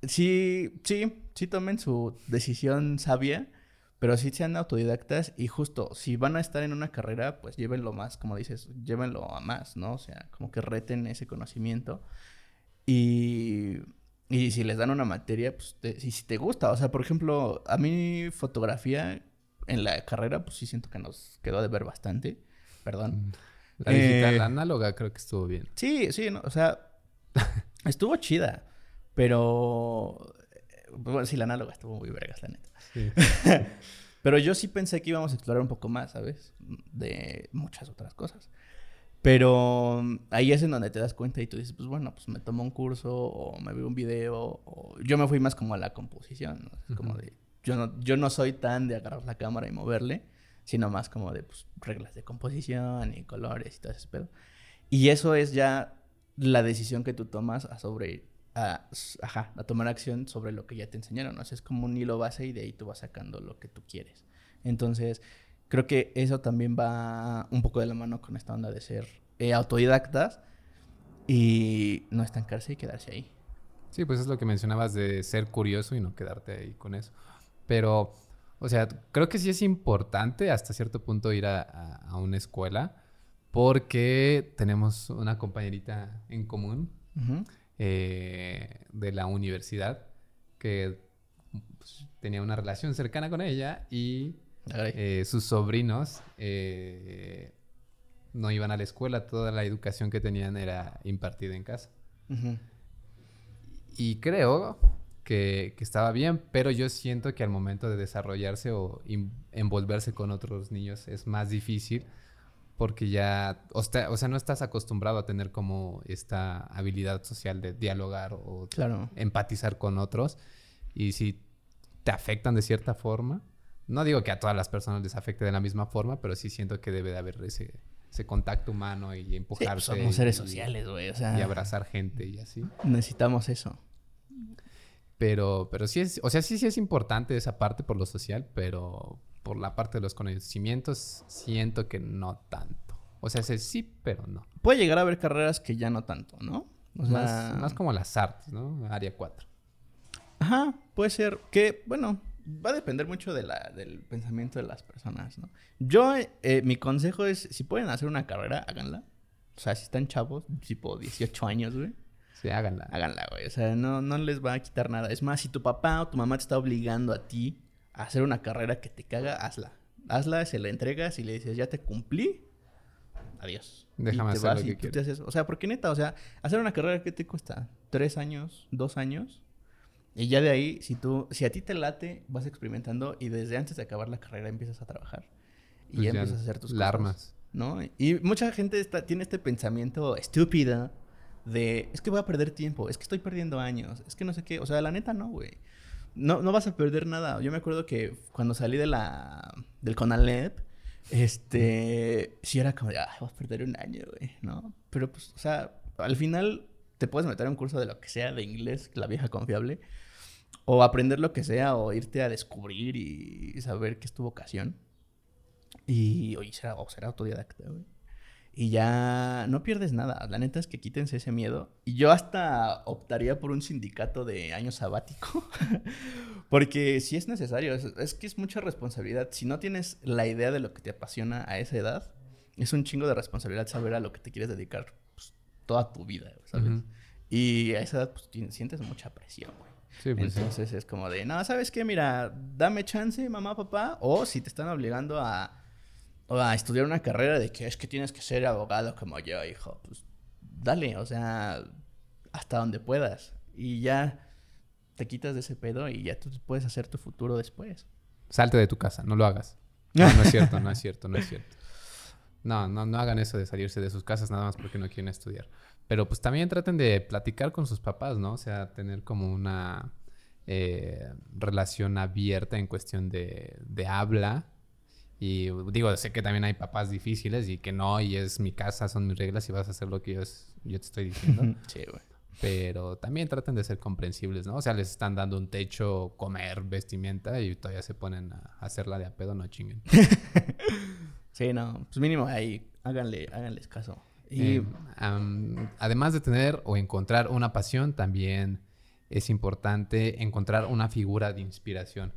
sí, sí, sí tomen su decisión sabia, pero sí sean autodidactas y justo, si van a estar en una carrera, pues llévenlo más, como dices, llévenlo a más, ¿no? O sea, como que reten ese conocimiento. Y, y si les dan una materia, pues, si, si te gusta, o sea, por ejemplo, a mí fotografía en la carrera, pues sí siento que nos quedó de ver bastante, perdón. La digital, la eh, análoga creo que estuvo bien. Sí, sí, no, o sea, estuvo chida, pero... Bueno, sí, la análoga estuvo muy vergas, la neta. pero yo sí pensé que íbamos a explorar un poco más, ¿sabes? De muchas otras cosas. Pero ahí es en donde te das cuenta y tú dices, pues bueno, pues me tomo un curso o me veo un video o yo me fui más como a la composición, ¿no? Como de, yo no, yo no soy tan de agarrar la cámara y moverle, sino más como de pues, reglas de composición y colores y todo ese pedo. Y eso es ya la decisión que tú tomas a sobre, a, ajá, a tomar acción sobre lo que ya te enseñaron. ¿no? es como un hilo base y de ahí tú vas sacando lo que tú quieres. Entonces, creo que eso también va un poco de la mano con esta onda de ser eh, autodidactas y no estancarse y quedarse ahí. Sí, pues es lo que mencionabas de ser curioso y no quedarte ahí con eso. Pero, o sea, creo que sí es importante hasta cierto punto ir a, a una escuela porque tenemos una compañerita en común eh, de la universidad que pues, tenía una relación cercana con ella y eh, sus sobrinos eh, no iban a la escuela, toda la educación que tenían era impartida en casa. Y creo que, que, estaba bien, pero yo siento que al momento de desarrollarse o envolverse con otros niños es más difícil porque ya, o sea, o sea, no estás acostumbrado a tener como esta habilidad social de dialogar o empatizar con otros. Y si te afectan de cierta forma, no digo que a todas las personas les afecte de la misma forma, pero sí siento que debe de haber ese, ese contacto humano y empujarse. Sí, somos seres sociales, güey. O sea, y abrazar gente y así. Necesitamos eso. Pero, pero sí es, o sea, sí, sí es importante esa parte por lo social, pero por la parte de los conocimientos, siento que no tanto. O sea, sí, pero no. Puede llegar a haber carreras que ya no tanto, ¿no? más, más como las artes, ¿no? Área 4. Ajá, puede ser que, bueno, va a depender mucho de la, del pensamiento de las personas, ¿no? Yo, eh, mi consejo es, si pueden hacer una carrera, háganla. O sea, si están chavos, tipo 18 años, güey. Sí, háganla. Háganla, güey. O sea, no, no les va a quitar nada. Es más, si tu papá o tu mamá te está obligando a ti hacer una carrera que te caga, hazla. Hazla, se la entregas y le dices, ya te cumplí, adiós. Déjame hacer lo que te O sea, porque neta, o sea, hacer una carrera que te cuesta tres años, dos años, y ya de ahí, si tú, si a ti te late, vas experimentando y desde antes de acabar la carrera empiezas a trabajar. Y pues ya, empiezas a hacer tus cosas. ¿No? Y mucha gente está, tiene este pensamiento estúpido de, es que voy a perder tiempo, es que estoy perdiendo años, es que no sé qué. O sea, la neta no, güey no, no vas a perder nada. Yo me acuerdo que cuando salí de la, del Conalep, este, sí era como de, ay, vas a perder un año, güey, ¿no? Pero pues, o sea, al final te puedes meter en un curso de lo que sea, de inglés, la vieja confiable, o aprender lo que sea, o irte a descubrir y saber qué es tu vocación. Y, oye, será, o será autodidacta, güey y ya no pierdes nada. La neta es que quítense ese miedo. Y yo hasta optaría por un sindicato de año sabático. Porque si es necesario, es, que es mucha responsabilidad. Si no tienes la idea de lo que te apasiona a esa edad, es un chingo de responsabilidad saber a lo que te quieres dedicar pues, toda tu vida, ¿sabes? Y a esa edad pues sientes mucha presión, güey. Pues Entonces es como de, no, ¿sabes qué? Mira, dame chance, mamá, papá. O si te están obligando a o a estudiar una carrera de que es que tienes que ser abogado como yo, hijo, pues dale, o sea, hasta donde puedas. Y ya te quitas de ese pedo y ya tú puedes hacer tu futuro después. Salte de tu casa, no lo hagas. No, no es cierto, no es cierto, no es cierto. No, no, no hagan eso de salirse de sus casas nada más porque no quieren estudiar. Pero pues también traten de platicar con sus papás, ¿no? O sea, tener como una eh, relación abierta en cuestión de, de habla. Y digo, sé que también hay papás difíciles y que no, y es mi casa, son mis reglas y vas a hacer lo que yo, yo te estoy diciendo. sí, güey. Pero también traten de ser comprensibles, ¿no? O sea, les están dando un techo, comer, vestimenta y todavía se ponen a hacerla de a pedo, no chinguen. sí, no, pues mínimo ahí, háganle, háganles caso. Y Eh, am, además de tener o encontrar una pasión, también es importante encontrar una figura de inspiración.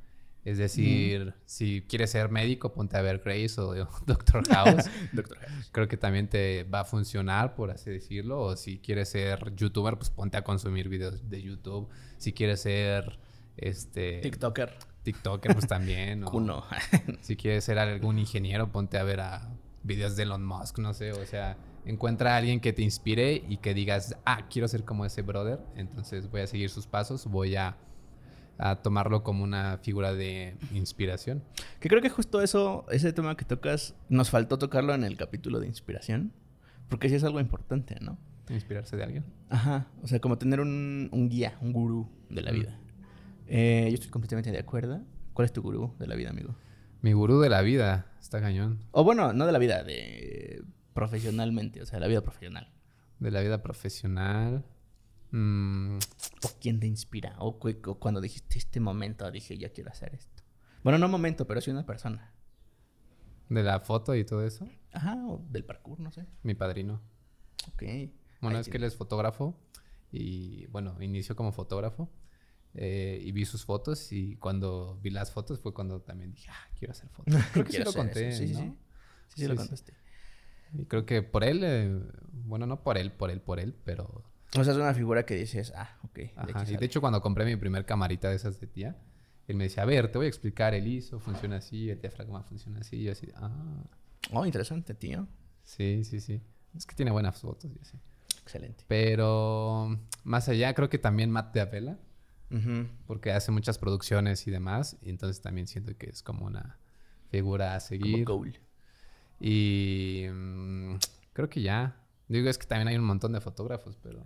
Es decir, si quieres ser médico, ponte a ver Grace o Doctor House. Doctor House. Creo que también te va a funcionar, por así decirlo. O si quieres ser youtuber, pues ponte a consumir videos de YouTube. Si quieres ser este TikToker. TikToker, pues también. o Kuno. si quieres ser algún ingeniero, ponte a ver a videos de Elon Musk, no sé. O sea, encuentra a alguien que te inspire y que digas, ah, quiero ser como ese brother. Entonces voy a seguir sus pasos, voy a, a tomarlo como una figura de inspiración. Que creo que justo eso, ese tema que tocas, nos faltó tocarlo en el capítulo de inspiración. Porque sí es algo importante, ¿no? Inspirarse de alguien. Ajá. O sea, como tener un, un guía, un gurú de la vida. Eh, yo estoy completamente de acuerdo. ¿Cuál es tu gurú de la vida, amigo? Mi gurú de la vida, está cañón. O bueno, no de la vida, de profesionalmente, o sea, de la vida profesional. De la vida profesional. Mm, ¿O quién te inspira? O, o cuando dijiste este momento, dije, yo quiero hacer esto. Bueno, no momento, pero sí una persona. de la foto y todo eso. Ajá, o del parkour, no sé. Mi padrino. Ok. Bueno, Ahí es que él es fotógrafo y bueno, inició como fotógrafo eh, y vi sus fotos y cuando vi las fotos fue cuando también dije, ah, quiero hacer fotos. Creo que sí lo conté, eso. Sí, ¿no? sí. Sí, sí, Sí, lo sí. contaste. Y creo que por él, eh, bueno, no por él, por él, por él, pero... O sea, es una figura que dices, ah, ok. de Ajá. Y de hecho cuando compré mi primer camarita de esas de tía, él me decía, a ver, te voy a explicar el ISO, funciona así, el diafragma funciona así, y yo así, ah, Oh, interesante, tío. sí, sí, sí. Es que tiene buenas fotos y así. Excelente. Pero más allá, creo que también Matt de Avela, Ujú. porque hace muchas producciones y demás, y entonces también siento que es como una figura a Como seguir. goal. Y mm, creo que ya. Digo, es que también hay un montón de fotógrafos, pero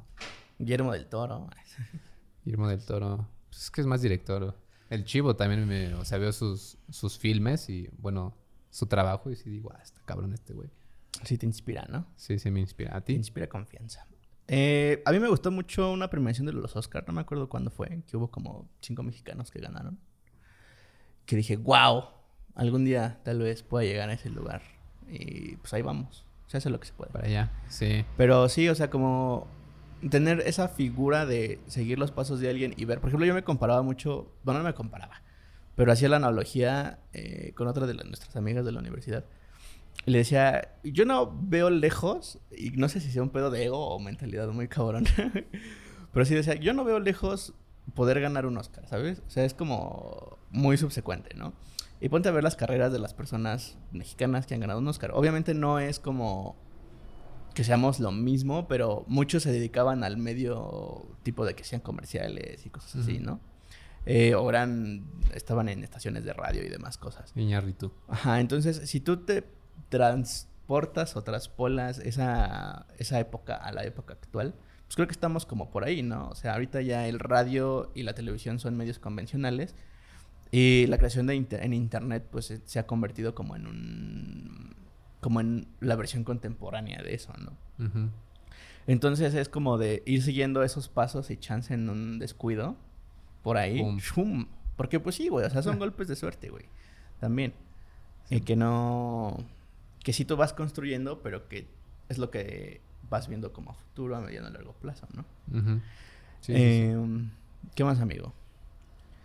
Guillermo del Toro. Guillermo del Toro, pues es que es más director. El Chivo también me, o sea, veo sus, sus filmes y bueno, su trabajo y sí digo, ah, está cabrón este güey. Sí te inspira, ¿no? Sí, sí me inspira. ¿A Te ti? inspira confianza. Eh, a mí me gustó mucho una premiación de los Oscars, no me acuerdo cuándo fue, que hubo como cinco mexicanos que ganaron. Que dije, wow, algún día tal vez pueda llegar a ese lugar. Y pues ahí vamos, se hace lo que se puede. Para allá, sí. Pero sí, o sea, como tener esa figura de seguir los pasos de alguien y ver. Por ejemplo, yo me comparaba mucho, bueno, no me comparaba, pero hacía la analogía eh, con otra de las- nuestras amigas de la universidad. Y le decía, yo no veo lejos, y no sé si sea un pedo de ego o mentalidad muy cabrón, pero sí decía, yo no veo lejos poder ganar un Oscar, ¿sabes? O sea, es como muy subsecuente, ¿no? Y ponte a ver las carreras de las personas mexicanas que han ganado un Oscar. Obviamente no es como que seamos lo mismo, pero muchos se dedicaban al medio tipo de que sean comerciales y cosas así. ¿no? Eh, o eran, estaban en estaciones de radio y demás cosas. Iñárritu. Ajá, entonces si tú te transportas o traspolas esa, esa época a la época actual, pues creo que estamos como por ahí, ¿no? O sea, ahorita ya el radio y la televisión son medios convencionales y la creación de inter- en internet pues se- se ha convertido como en un como en la versión contemporánea de eso, ¿no? Entonces es como de ir siguiendo esos pasos y chance en un descuido por ahí. Porque pues sí, güey, o sea, son golpes de suerte, güey. También. Y que no... Que sí tú vas construyendo, pero que es lo que vas viendo como a futuro, a mediano y largo plazo, ¿no? Sí, sí, sí. Eh, ¿Qué más, amigo?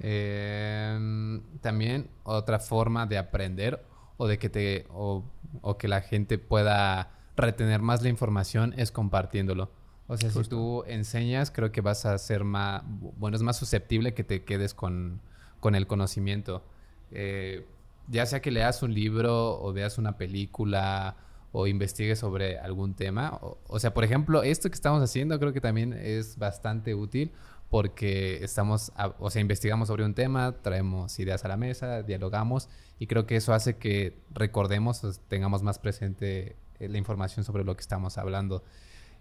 Em, también otra forma de aprender o de que te o, o que la gente pueda retener más la información es compartiéndolo. O sea, si tú enseñas, creo que vas a ser más, bueno, es más susceptible que te quedes con, con el conocimiento. Eh, ya sea que leas un libro o veas una película o investigues sobre algún tema. O, o sea, por ejemplo, esto que estamos haciendo creo que también es bastante útil porque estamos, a- o sea, investigamos sobre un tema, traemos ideas a la mesa, dialogamos y creo que eso hace que recordemos, o tengamos más presente eh, la información sobre lo que estamos hablando.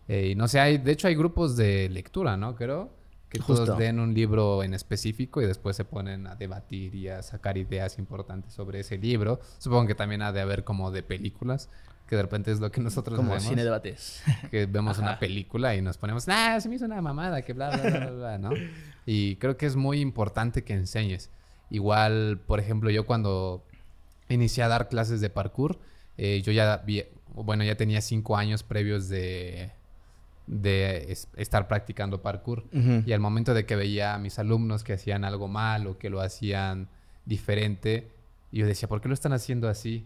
Eh, y no sé, hay, de hecho hay grupos de lectura, ¿no? Creo que todos den un libro en específico y después se ponen a debatir y a sacar ideas importantes sobre ese libro. Supongo que también ha de haber como de películas, que de repente es lo que nosotros como vemos. cine debates. Que vemos una película y nos ponemos, ah, se me hizo una mamada, que bla, bla, bla, bla, ¿no? Y creo que es muy importante que enseñes. Igual, por ejemplo, yo cuando inicié a dar clases de parkour, eh, yo ya, bueno, ya tenía cinco años previos de, de estar practicando parkour. Y al momento de que veía a mis alumnos que hacían algo mal o que lo hacían diferente, yo decía, ¿por qué lo están haciendo así?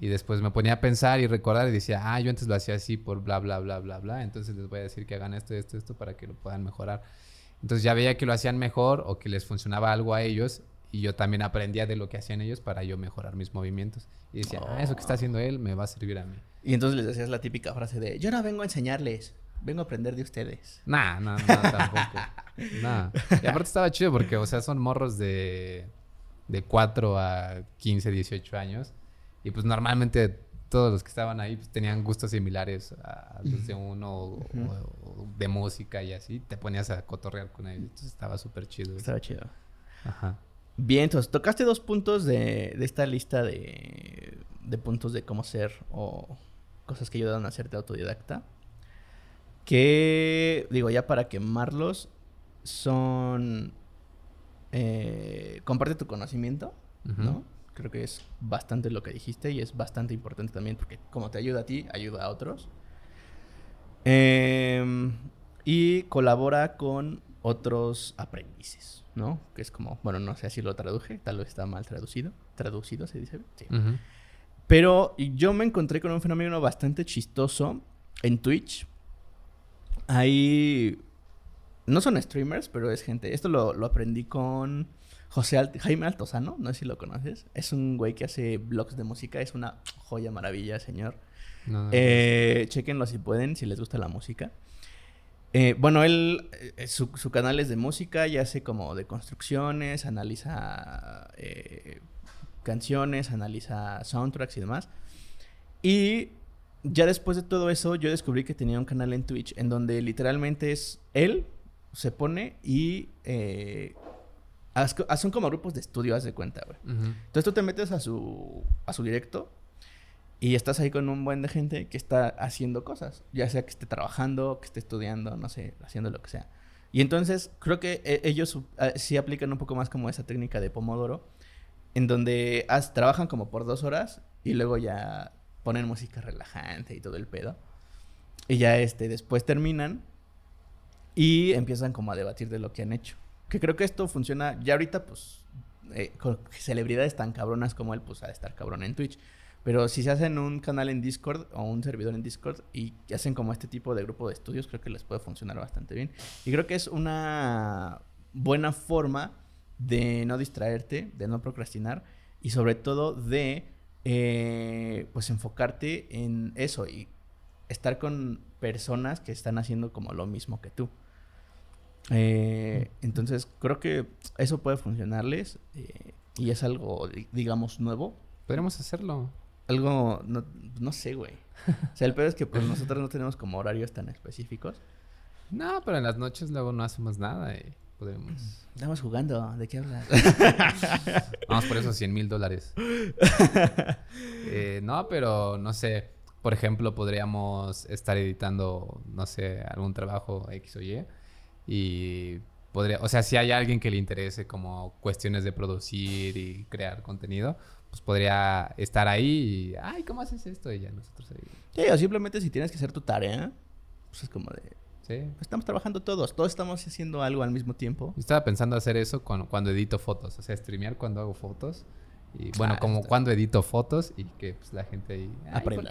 Y después me ponía a pensar y recordar y decía, ah, yo antes lo hacía así por bla, bla, bla, bla, bla. Entonces les voy a decir que hagan esto, esto, esto para que lo puedan mejorar. Entonces ya veía que lo hacían mejor o que les funcionaba algo a ellos y yo también aprendía de lo que hacían ellos para yo mejorar mis movimientos. Y decía, ah, eso que está haciendo él me va a servir a mí. Y entonces les decías la típica frase de, yo no vengo a enseñarles, vengo a aprender de ustedes. Nah, no, no, tampoco. nah. Y aparte estaba chido porque, o sea, son morros de, de 4 a 15, 18 años. Y pues normalmente todos los que estaban ahí pues, tenían gustos similares a los de uno o, de música y así. Te ponías a cotorrear con ellos. Entonces estaba súper chido. Estaba chido. Ajá. Bien, entonces tocaste dos puntos de, de esta lista de, de, puntos de cómo ser o cosas que ayudan a hacerte autodidacta. Que, digo, ya para quemarlos, son... Eh, comparte tu conocimiento, ¿no? Creo que es bastante lo que dijiste y es bastante importante también porque como te ayuda a ti, ayuda a otros. Em, y colabora con otros aprendices, ¿no? Que es como, bueno, no sé si lo traduje, tal vez está mal traducido. Traducido se dice. Sí. Pero yo me encontré con un fenómeno bastante chistoso en Twitch. Ahí no son streamers, pero es gente. Esto lo, lo aprendí con José Jaime Altozano, no sé si lo conoces. Es un güey que hace blogs de música. Es una joya maravilla, señor. eh, chequenlo si pueden, si les gusta la música. Eh, bueno, él, eh, su, canal es de música y hace como de construcciones, analiza eh, canciones, analiza soundtracks y demás. Y ya después de todo eso, yo descubrí que tenía un canal en Twitch en donde literalmente es él, se pone y son como grupos de estudio, haz de cuenta, güey. Entonces tú te metes a su, a su directo y estás ahí con un buen de gente que está haciendo cosas. Ya sea que esté trabajando, que esté estudiando, no sé, haciendo lo que sea. Y entonces creo que eh, ellos eh, sí aplican un poco más como esa técnica de Pomodoro, en donde trabajan como por dos horas y luego ya ponen música relajante y todo el pedo. Y ya este, después terminan y empiezan como a debatir de lo que han hecho. Que creo que esto funciona ya ahorita, pues, eh, con celebridades tan cabronas como él, pues, a estar cabrón en Twitch. Pero si se hacen un canal en Discord o un servidor en Discord y hacen como este tipo de grupo de estudios, creo que les puede funcionar bastante bien. Y creo que es una buena forma de no distraerte, de no procrastinar y sobre todo de eh, pues enfocarte en eso y estar con personas que están haciendo como lo mismo que tú. Eh, entonces, creo que eso puede funcionarles eh, y es algo, digamos, nuevo. Podríamos hacerlo. Algo, no, no sé, güey. O sea, el peor es que pues nosotros no tenemos como horarios tan específicos. No, pero en las noches luego no hacemos nada y podemos... Estamos jugando, ¿de qué hablas? Vamos por esos 100 mil dólares. Eh, no, pero no sé. Por ejemplo, podríamos estar editando, no sé, algún trabajo X o Y y podría, o sea, si hay alguien que le interese como cuestiones de producir y crear contenido, pues podría estar ahí y, ay, ¿cómo haces esto? Y ya nosotros ahí. Sí, o simplemente si tienes que hacer tu tarea, pues es como de... Sí. Estamos trabajando todos, todos estamos haciendo algo al mismo tiempo. estaba pensando hacer eso cuando, cuando edito fotos, o sea, streamear cuando hago fotos. Y bueno, ah, como cuando edito fotos y que pues, la gente ahí aprenda.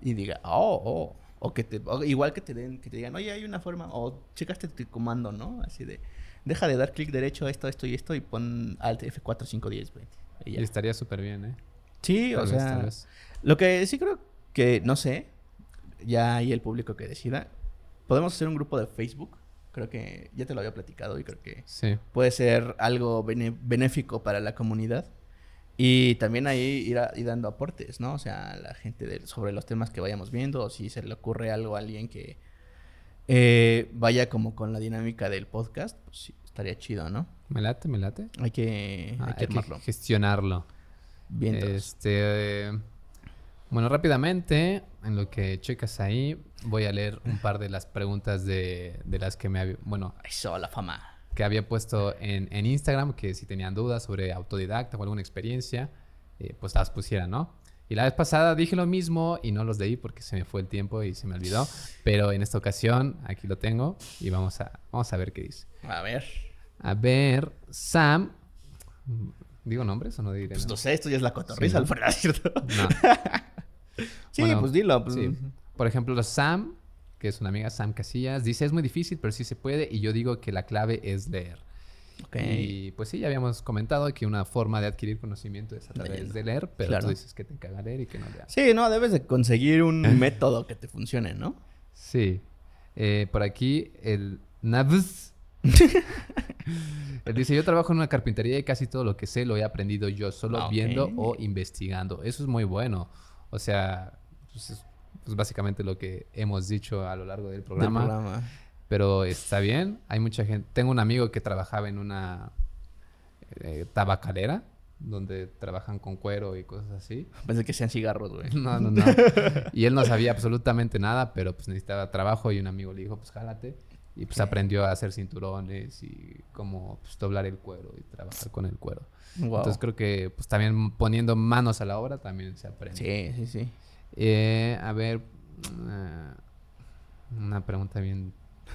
Y diga, oh, oh. O que te, igual que te den, que te digan, oye, hay una forma, o checaste tu comando, ¿no? Así de, deja de dar clic derecho a esto, esto y esto y pon Alt F4, 5, 10, 20. Y, estaría súper bien, ¿eh? Sí, o sea, lo que sí creo que, no sé, ya hay el público que decida. Podemos hacer un grupo de Facebook. Creo que ya te lo había platicado y creo que puede ser algo benéfico para la comunidad. Y también ahí ir, ir dando aportes, ¿no? O sea, la gente sobre los temas que vayamos viendo, o si se le ocurre algo a alguien que eh, vaya como con la dinámica del podcast, pues sí, estaría chido, ¿no? Me late, me late. Hay que, ah, hay que, gestionarlo. Bien. Este, bueno, rápidamente, en lo que checas ahí, voy a leer un par de las preguntas de, de las que me había... Bueno... Eso, la fama que había puesto en, en, Instagram, que si tenían dudas sobre autodidacta o alguna experiencia, eh, pues las pusieran, ¿no? Y la vez pasada dije lo mismo y no los leí porque se me fue el tiempo y se me olvidó. Pero en esta ocasión aquí lo tengo y vamos a, vamos a ver qué dice. A ver. A ver, Sam. ¿Digo nombres o no diré? Pues no sé, esto ya es la cotorriza, al ¿cierto? No. sí, pues dilo. Pues. Sí. Por ejemplo, Sam que es una amiga, Sam Casillas, dice es muy difícil, pero sí se puede. Y yo digo que la clave es leer. Y pues sí, ya habíamos comentado que una forma de adquirir conocimiento es a través de leer, pero tú dices que te caga leer y que no leas. Sí, no, debes de conseguir un método que te funcione, ¿no? Sí. Eh, por aquí, el Navs. Él dice, yo trabajo en una carpintería y casi todo lo que sé lo he aprendido yo solo ah, viendo o investigando. Eso es muy bueno. O sea, pues, pues básicamente lo que hemos dicho a lo largo del programa. Pero está bien, hay mucha gente. Tengo un amigo que trabajaba en una eh, tabacalera donde trabajan con cuero y cosas así. Pensé que sean cigarros, güey. No, no, no. y él no sabía absolutamente nada, pero pues necesitaba trabajo y un amigo le dijo, pues jálate. Y pues aprendió a hacer cinturones y cómo pues, doblar el cuero y trabajar con el cuero. Entonces creo que pues también poniendo manos a la obra también se aprende. Sí, sí, sí. Eh, a ver, una pregunta bien.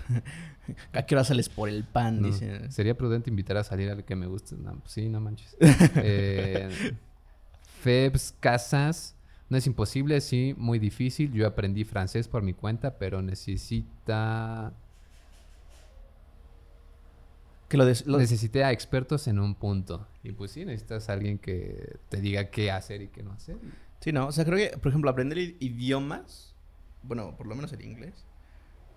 ¿A qué hora sales por el pan? Dice. Sería prudente invitar a salir al que me guste. No, pues sí, no manches. eh, Febs Casas. No es imposible, sí, muy difícil. Yo aprendí francés por mi cuenta, pero necesita. Que lo, Necesité a expertos en un punto. Y pues sí, necesitas a alguien que te diga qué hacer y qué no hacer. Sí, no, o sea, creo que, por ejemplo, aprender idiomas, bueno, por lo menos el inglés,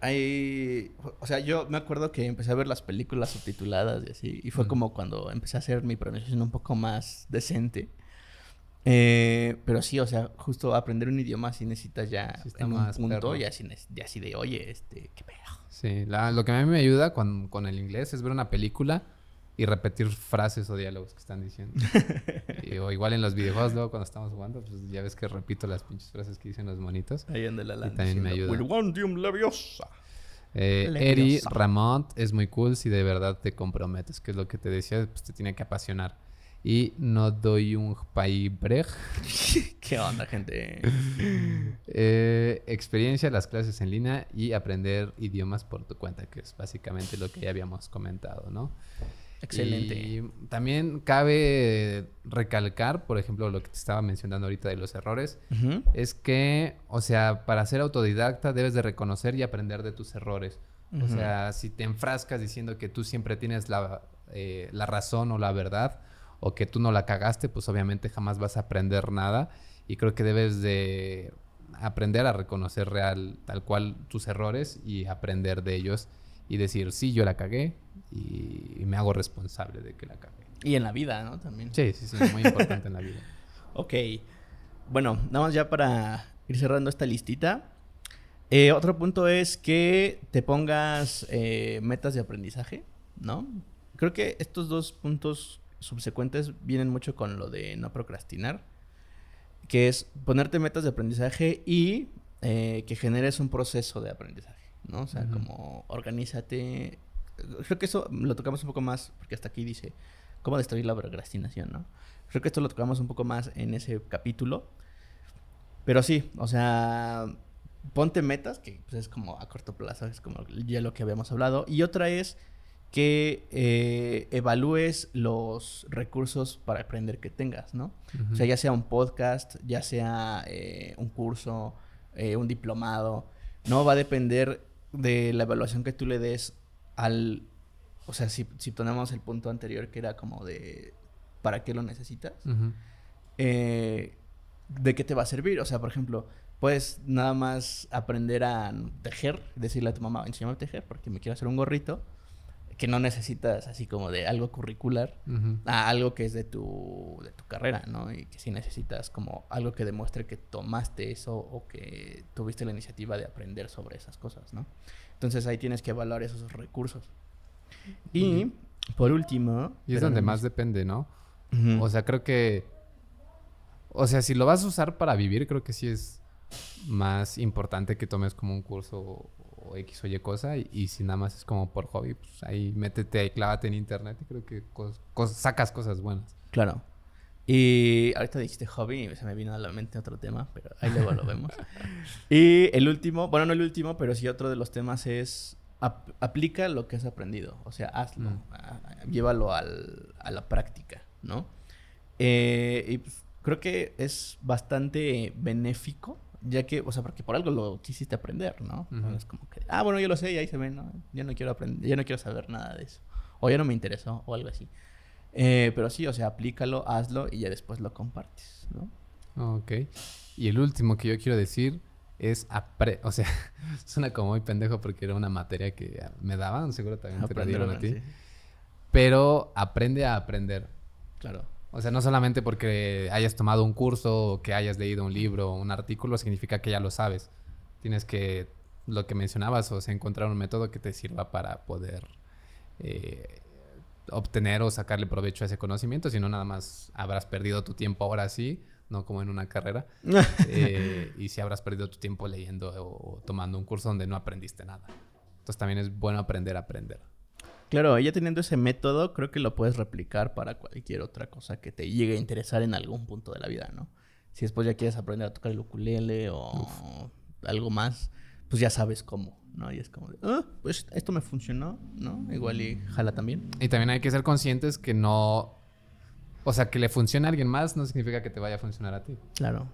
hay, o sea, yo me acuerdo que empecé a ver las películas subtituladas y así, y fue como cuando empecé a hacer mi pronunciación un poco más decente. Eh, pero sí, o sea, justo aprender un idioma sí necesitas ya en un punto y así, así de, oye, este, qué pedo. Sí, lo que a mí me ayuda con, con el inglés es ver una película y repetir frases o diálogos que están diciendo. o igual en los videojuegos, luego cuando estamos jugando, pues ya ves que repito las pinches frases que dicen los monitos. Ahí anda la Y también me ayuda. Eh, Eri Ramont es muy cool si de verdad te comprometes, que es lo que te decía, pues te tiene que apasionar. Y no doy un país brej. ¿Qué onda, gente? eh, experiencia, las clases en línea y aprender idiomas por tu cuenta, que es básicamente lo que ya habíamos comentado, ¿no? Excelente. Y también cabe recalcar, por ejemplo, lo que te estaba mencionando ahorita de los errores, es que, o sea, para ser autodidacta debes de reconocer y aprender de tus errores. O sea, si te enfrascas diciendo que tú siempre tienes la, eh, la razón o la verdad, o que tú no la cagaste, pues obviamente jamás vas a aprender nada. Y creo que debes de aprender a reconocer real, tal cual, tus errores y aprender de ellos y decir, sí, yo la cagué y, me hago responsable de que la cagué. Y en la vida, ¿no? También. Sí, sí, sí, muy importante en la vida. Ok. Bueno, nada más ya para ir cerrando esta listita. Eh, otro punto es que te pongas eh, metas de aprendizaje, ¿no? Creo que estos dos puntos subsecuentes vienen mucho con lo de no procrastinar, que es ponerte metas de aprendizaje y eh, que generes un proceso de aprendizaje. ¿no? O sea, como organízate. Creo que eso lo tocamos un poco más, porque hasta aquí dice cómo destruir la procrastinación, ¿no? Creo que esto lo tocamos un poco más en ese capítulo. Pero sí, o sea, ponte metas, que pues, es como a corto plazo, es como ya lo que habíamos hablado. Y otra es que eh, evalúes los recursos para aprender que tengas, ¿no? O sea, ya sea un podcast, ya sea eh, un curso, eh, un diplomado, ¿no? Va a depender de la evaluación que tú le des al... O sea, si, si ponemos el punto anterior que era como de... ¿Para qué lo necesitas? Eh, ¿De qué te va a servir? O sea, por ejemplo, puedes nada más aprender a tejer, decirle a tu mamá, enséñame a tejer porque me quiero hacer un gorrito, que no necesitas así como de algo curricular a algo que es de tu, de tu carrera, ¿no? Y que sí necesitas como algo que demuestre que tomaste eso o que tuviste la iniciativa de aprender sobre esas cosas, ¿no? Entonces ahí tienes que evaluar esos recursos. Y por último... Y es donde más depende, ¿no? O sea, creo que... O sea, si lo vas a usar para vivir, creo que sí es más importante que tomes como un curso o X o Y cosa. Y, si nada más es como por hobby, pues ahí métete y clávate en internet y creo que sacas cosas buenas. Claro. Y ahorita dijiste hobby y se me vino a la mente otro tema, pero ahí luego lo vemos. y el último, bueno, no el último, pero sí otro de los temas es aplica lo que has aprendido. O sea, hazlo. Mm. llévalo al, a la práctica, ¿no? Eh, y pues, creo que es bastante benéfico ya que, o sea, porque por algo lo quisiste aprender, ¿no? Es como que, ah, bueno, yo lo sé y ahí se ve, ¿no? Ya no quiero aprender, ya no quiero saber nada de eso. O ya no me interesó, o algo así. Eh, pero sí, o sea, aplícalo, hazlo y ya después lo compartes, ¿no? Ok. Y el último que yo quiero decir es, apre o sea, suena como muy pendejo porque era una materia que me daban, seguro también te la dieron a ti. Pero aprende a aprender. Claro. O sea, no solamente porque hayas tomado un curso o que hayas leído un libro o un artículo significa que ya lo sabes. Tienes que, lo que mencionabas, o sea, encontrar un método que te sirva para poder eh, obtener o sacarle provecho a ese conocimiento, si no nada más habrás perdido tu tiempo ahora sí, no como en una carrera, eh, y si habrás perdido tu tiempo leyendo o tomando un curso donde no aprendiste nada. Entonces también es bueno aprender a aprender. Claro, ya teniendo ese método, creo que lo puedes replicar para cualquier otra cosa que te llegue a interesar en algún punto de la vida, ¿no? Si después ya quieres aprender a tocar el ukulele o algo más, pues ya sabes cómo, ¿no? Y es como, de, ah, pues esto me funcionó, ¿no? Igual y jala también. Y también hay que ser conscientes que no... O sea, que le funcione a alguien más no significa que te vaya a funcionar a ti. Claro.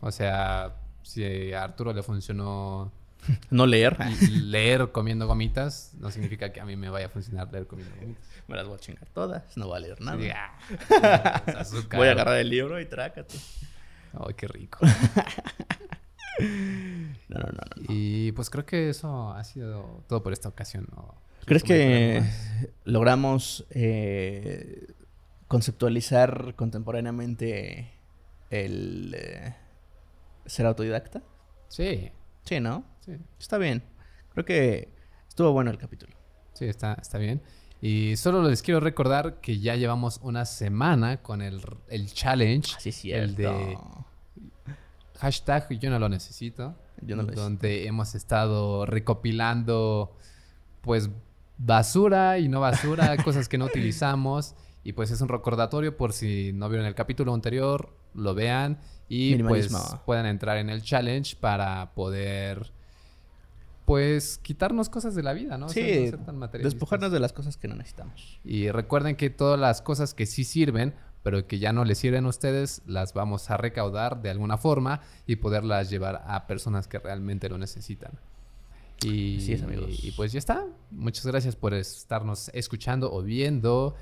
O sea, si a Arturo le funcionó no leer. leer comiendo gomitas no significa que a mí me vaya a funcionar leer comiendo gomitas. Me las voy a chingar todas, no voy a leer nada. Ah, voy a agarrar el libro y trácate. Ay, qué rico. no, no, no, Y pues creo que eso ha sido todo por esta ocasión. ¿Crees que logramos eh, conceptualizar contemporáneamente el eh, ser autodidacta? Sí. Sí, ¿no? Sí. Está bien. Creo que estuvo bueno el capítulo. Sí, está, está bien. Y solo les quiero recordar que ya llevamos una semana con el, el challenge. Así es El de hashtag yo no lo necesito. Yo no lo Donde hemos estado recopilando pues basura y no basura, cosas que no utilizamos. Y pues es un recordatorio por si no vieron el capítulo anterior, lo vean y pues puedan entrar en el challenge para poder pues quitarnos cosas de la vida, ¿no? Sí, despojarnos de las cosas que no necesitamos. Y recuerden que todas las cosas que sí sirven, pero que ya no les sirven a ustedes, las vamos a recaudar de alguna forma y poderlas llevar a personas que realmente lo necesitan. Y, sí, amigos. y pues ya está. Muchas gracias por estarnos escuchando o viendo.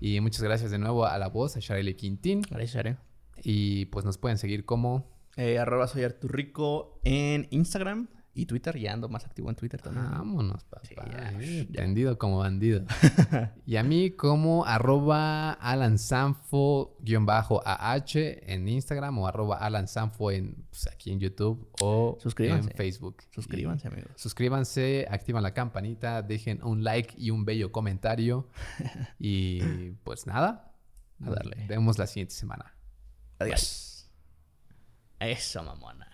Y muchas gracias de nuevo a la voz, a Sharele Quintín. Gracias, Share. Y pues nos pueden seguir como... Eh, arroba soy Arturrico en Instagram y Twitter. Ya ando más activo en Twitter también. Vámonos, papá. Vendido como bandido. y a mí como arroba alansanfo-ah en Instagram o arroba alansanfo en, pues, aquí en YouTube o en Facebook. Suscríbanse, amigos. Suscríbanse, activan la campanita, dejen un like y un bello comentario. y pues nada, a darle. Vemos la siguiente semana. Adiós. Eso, mamona.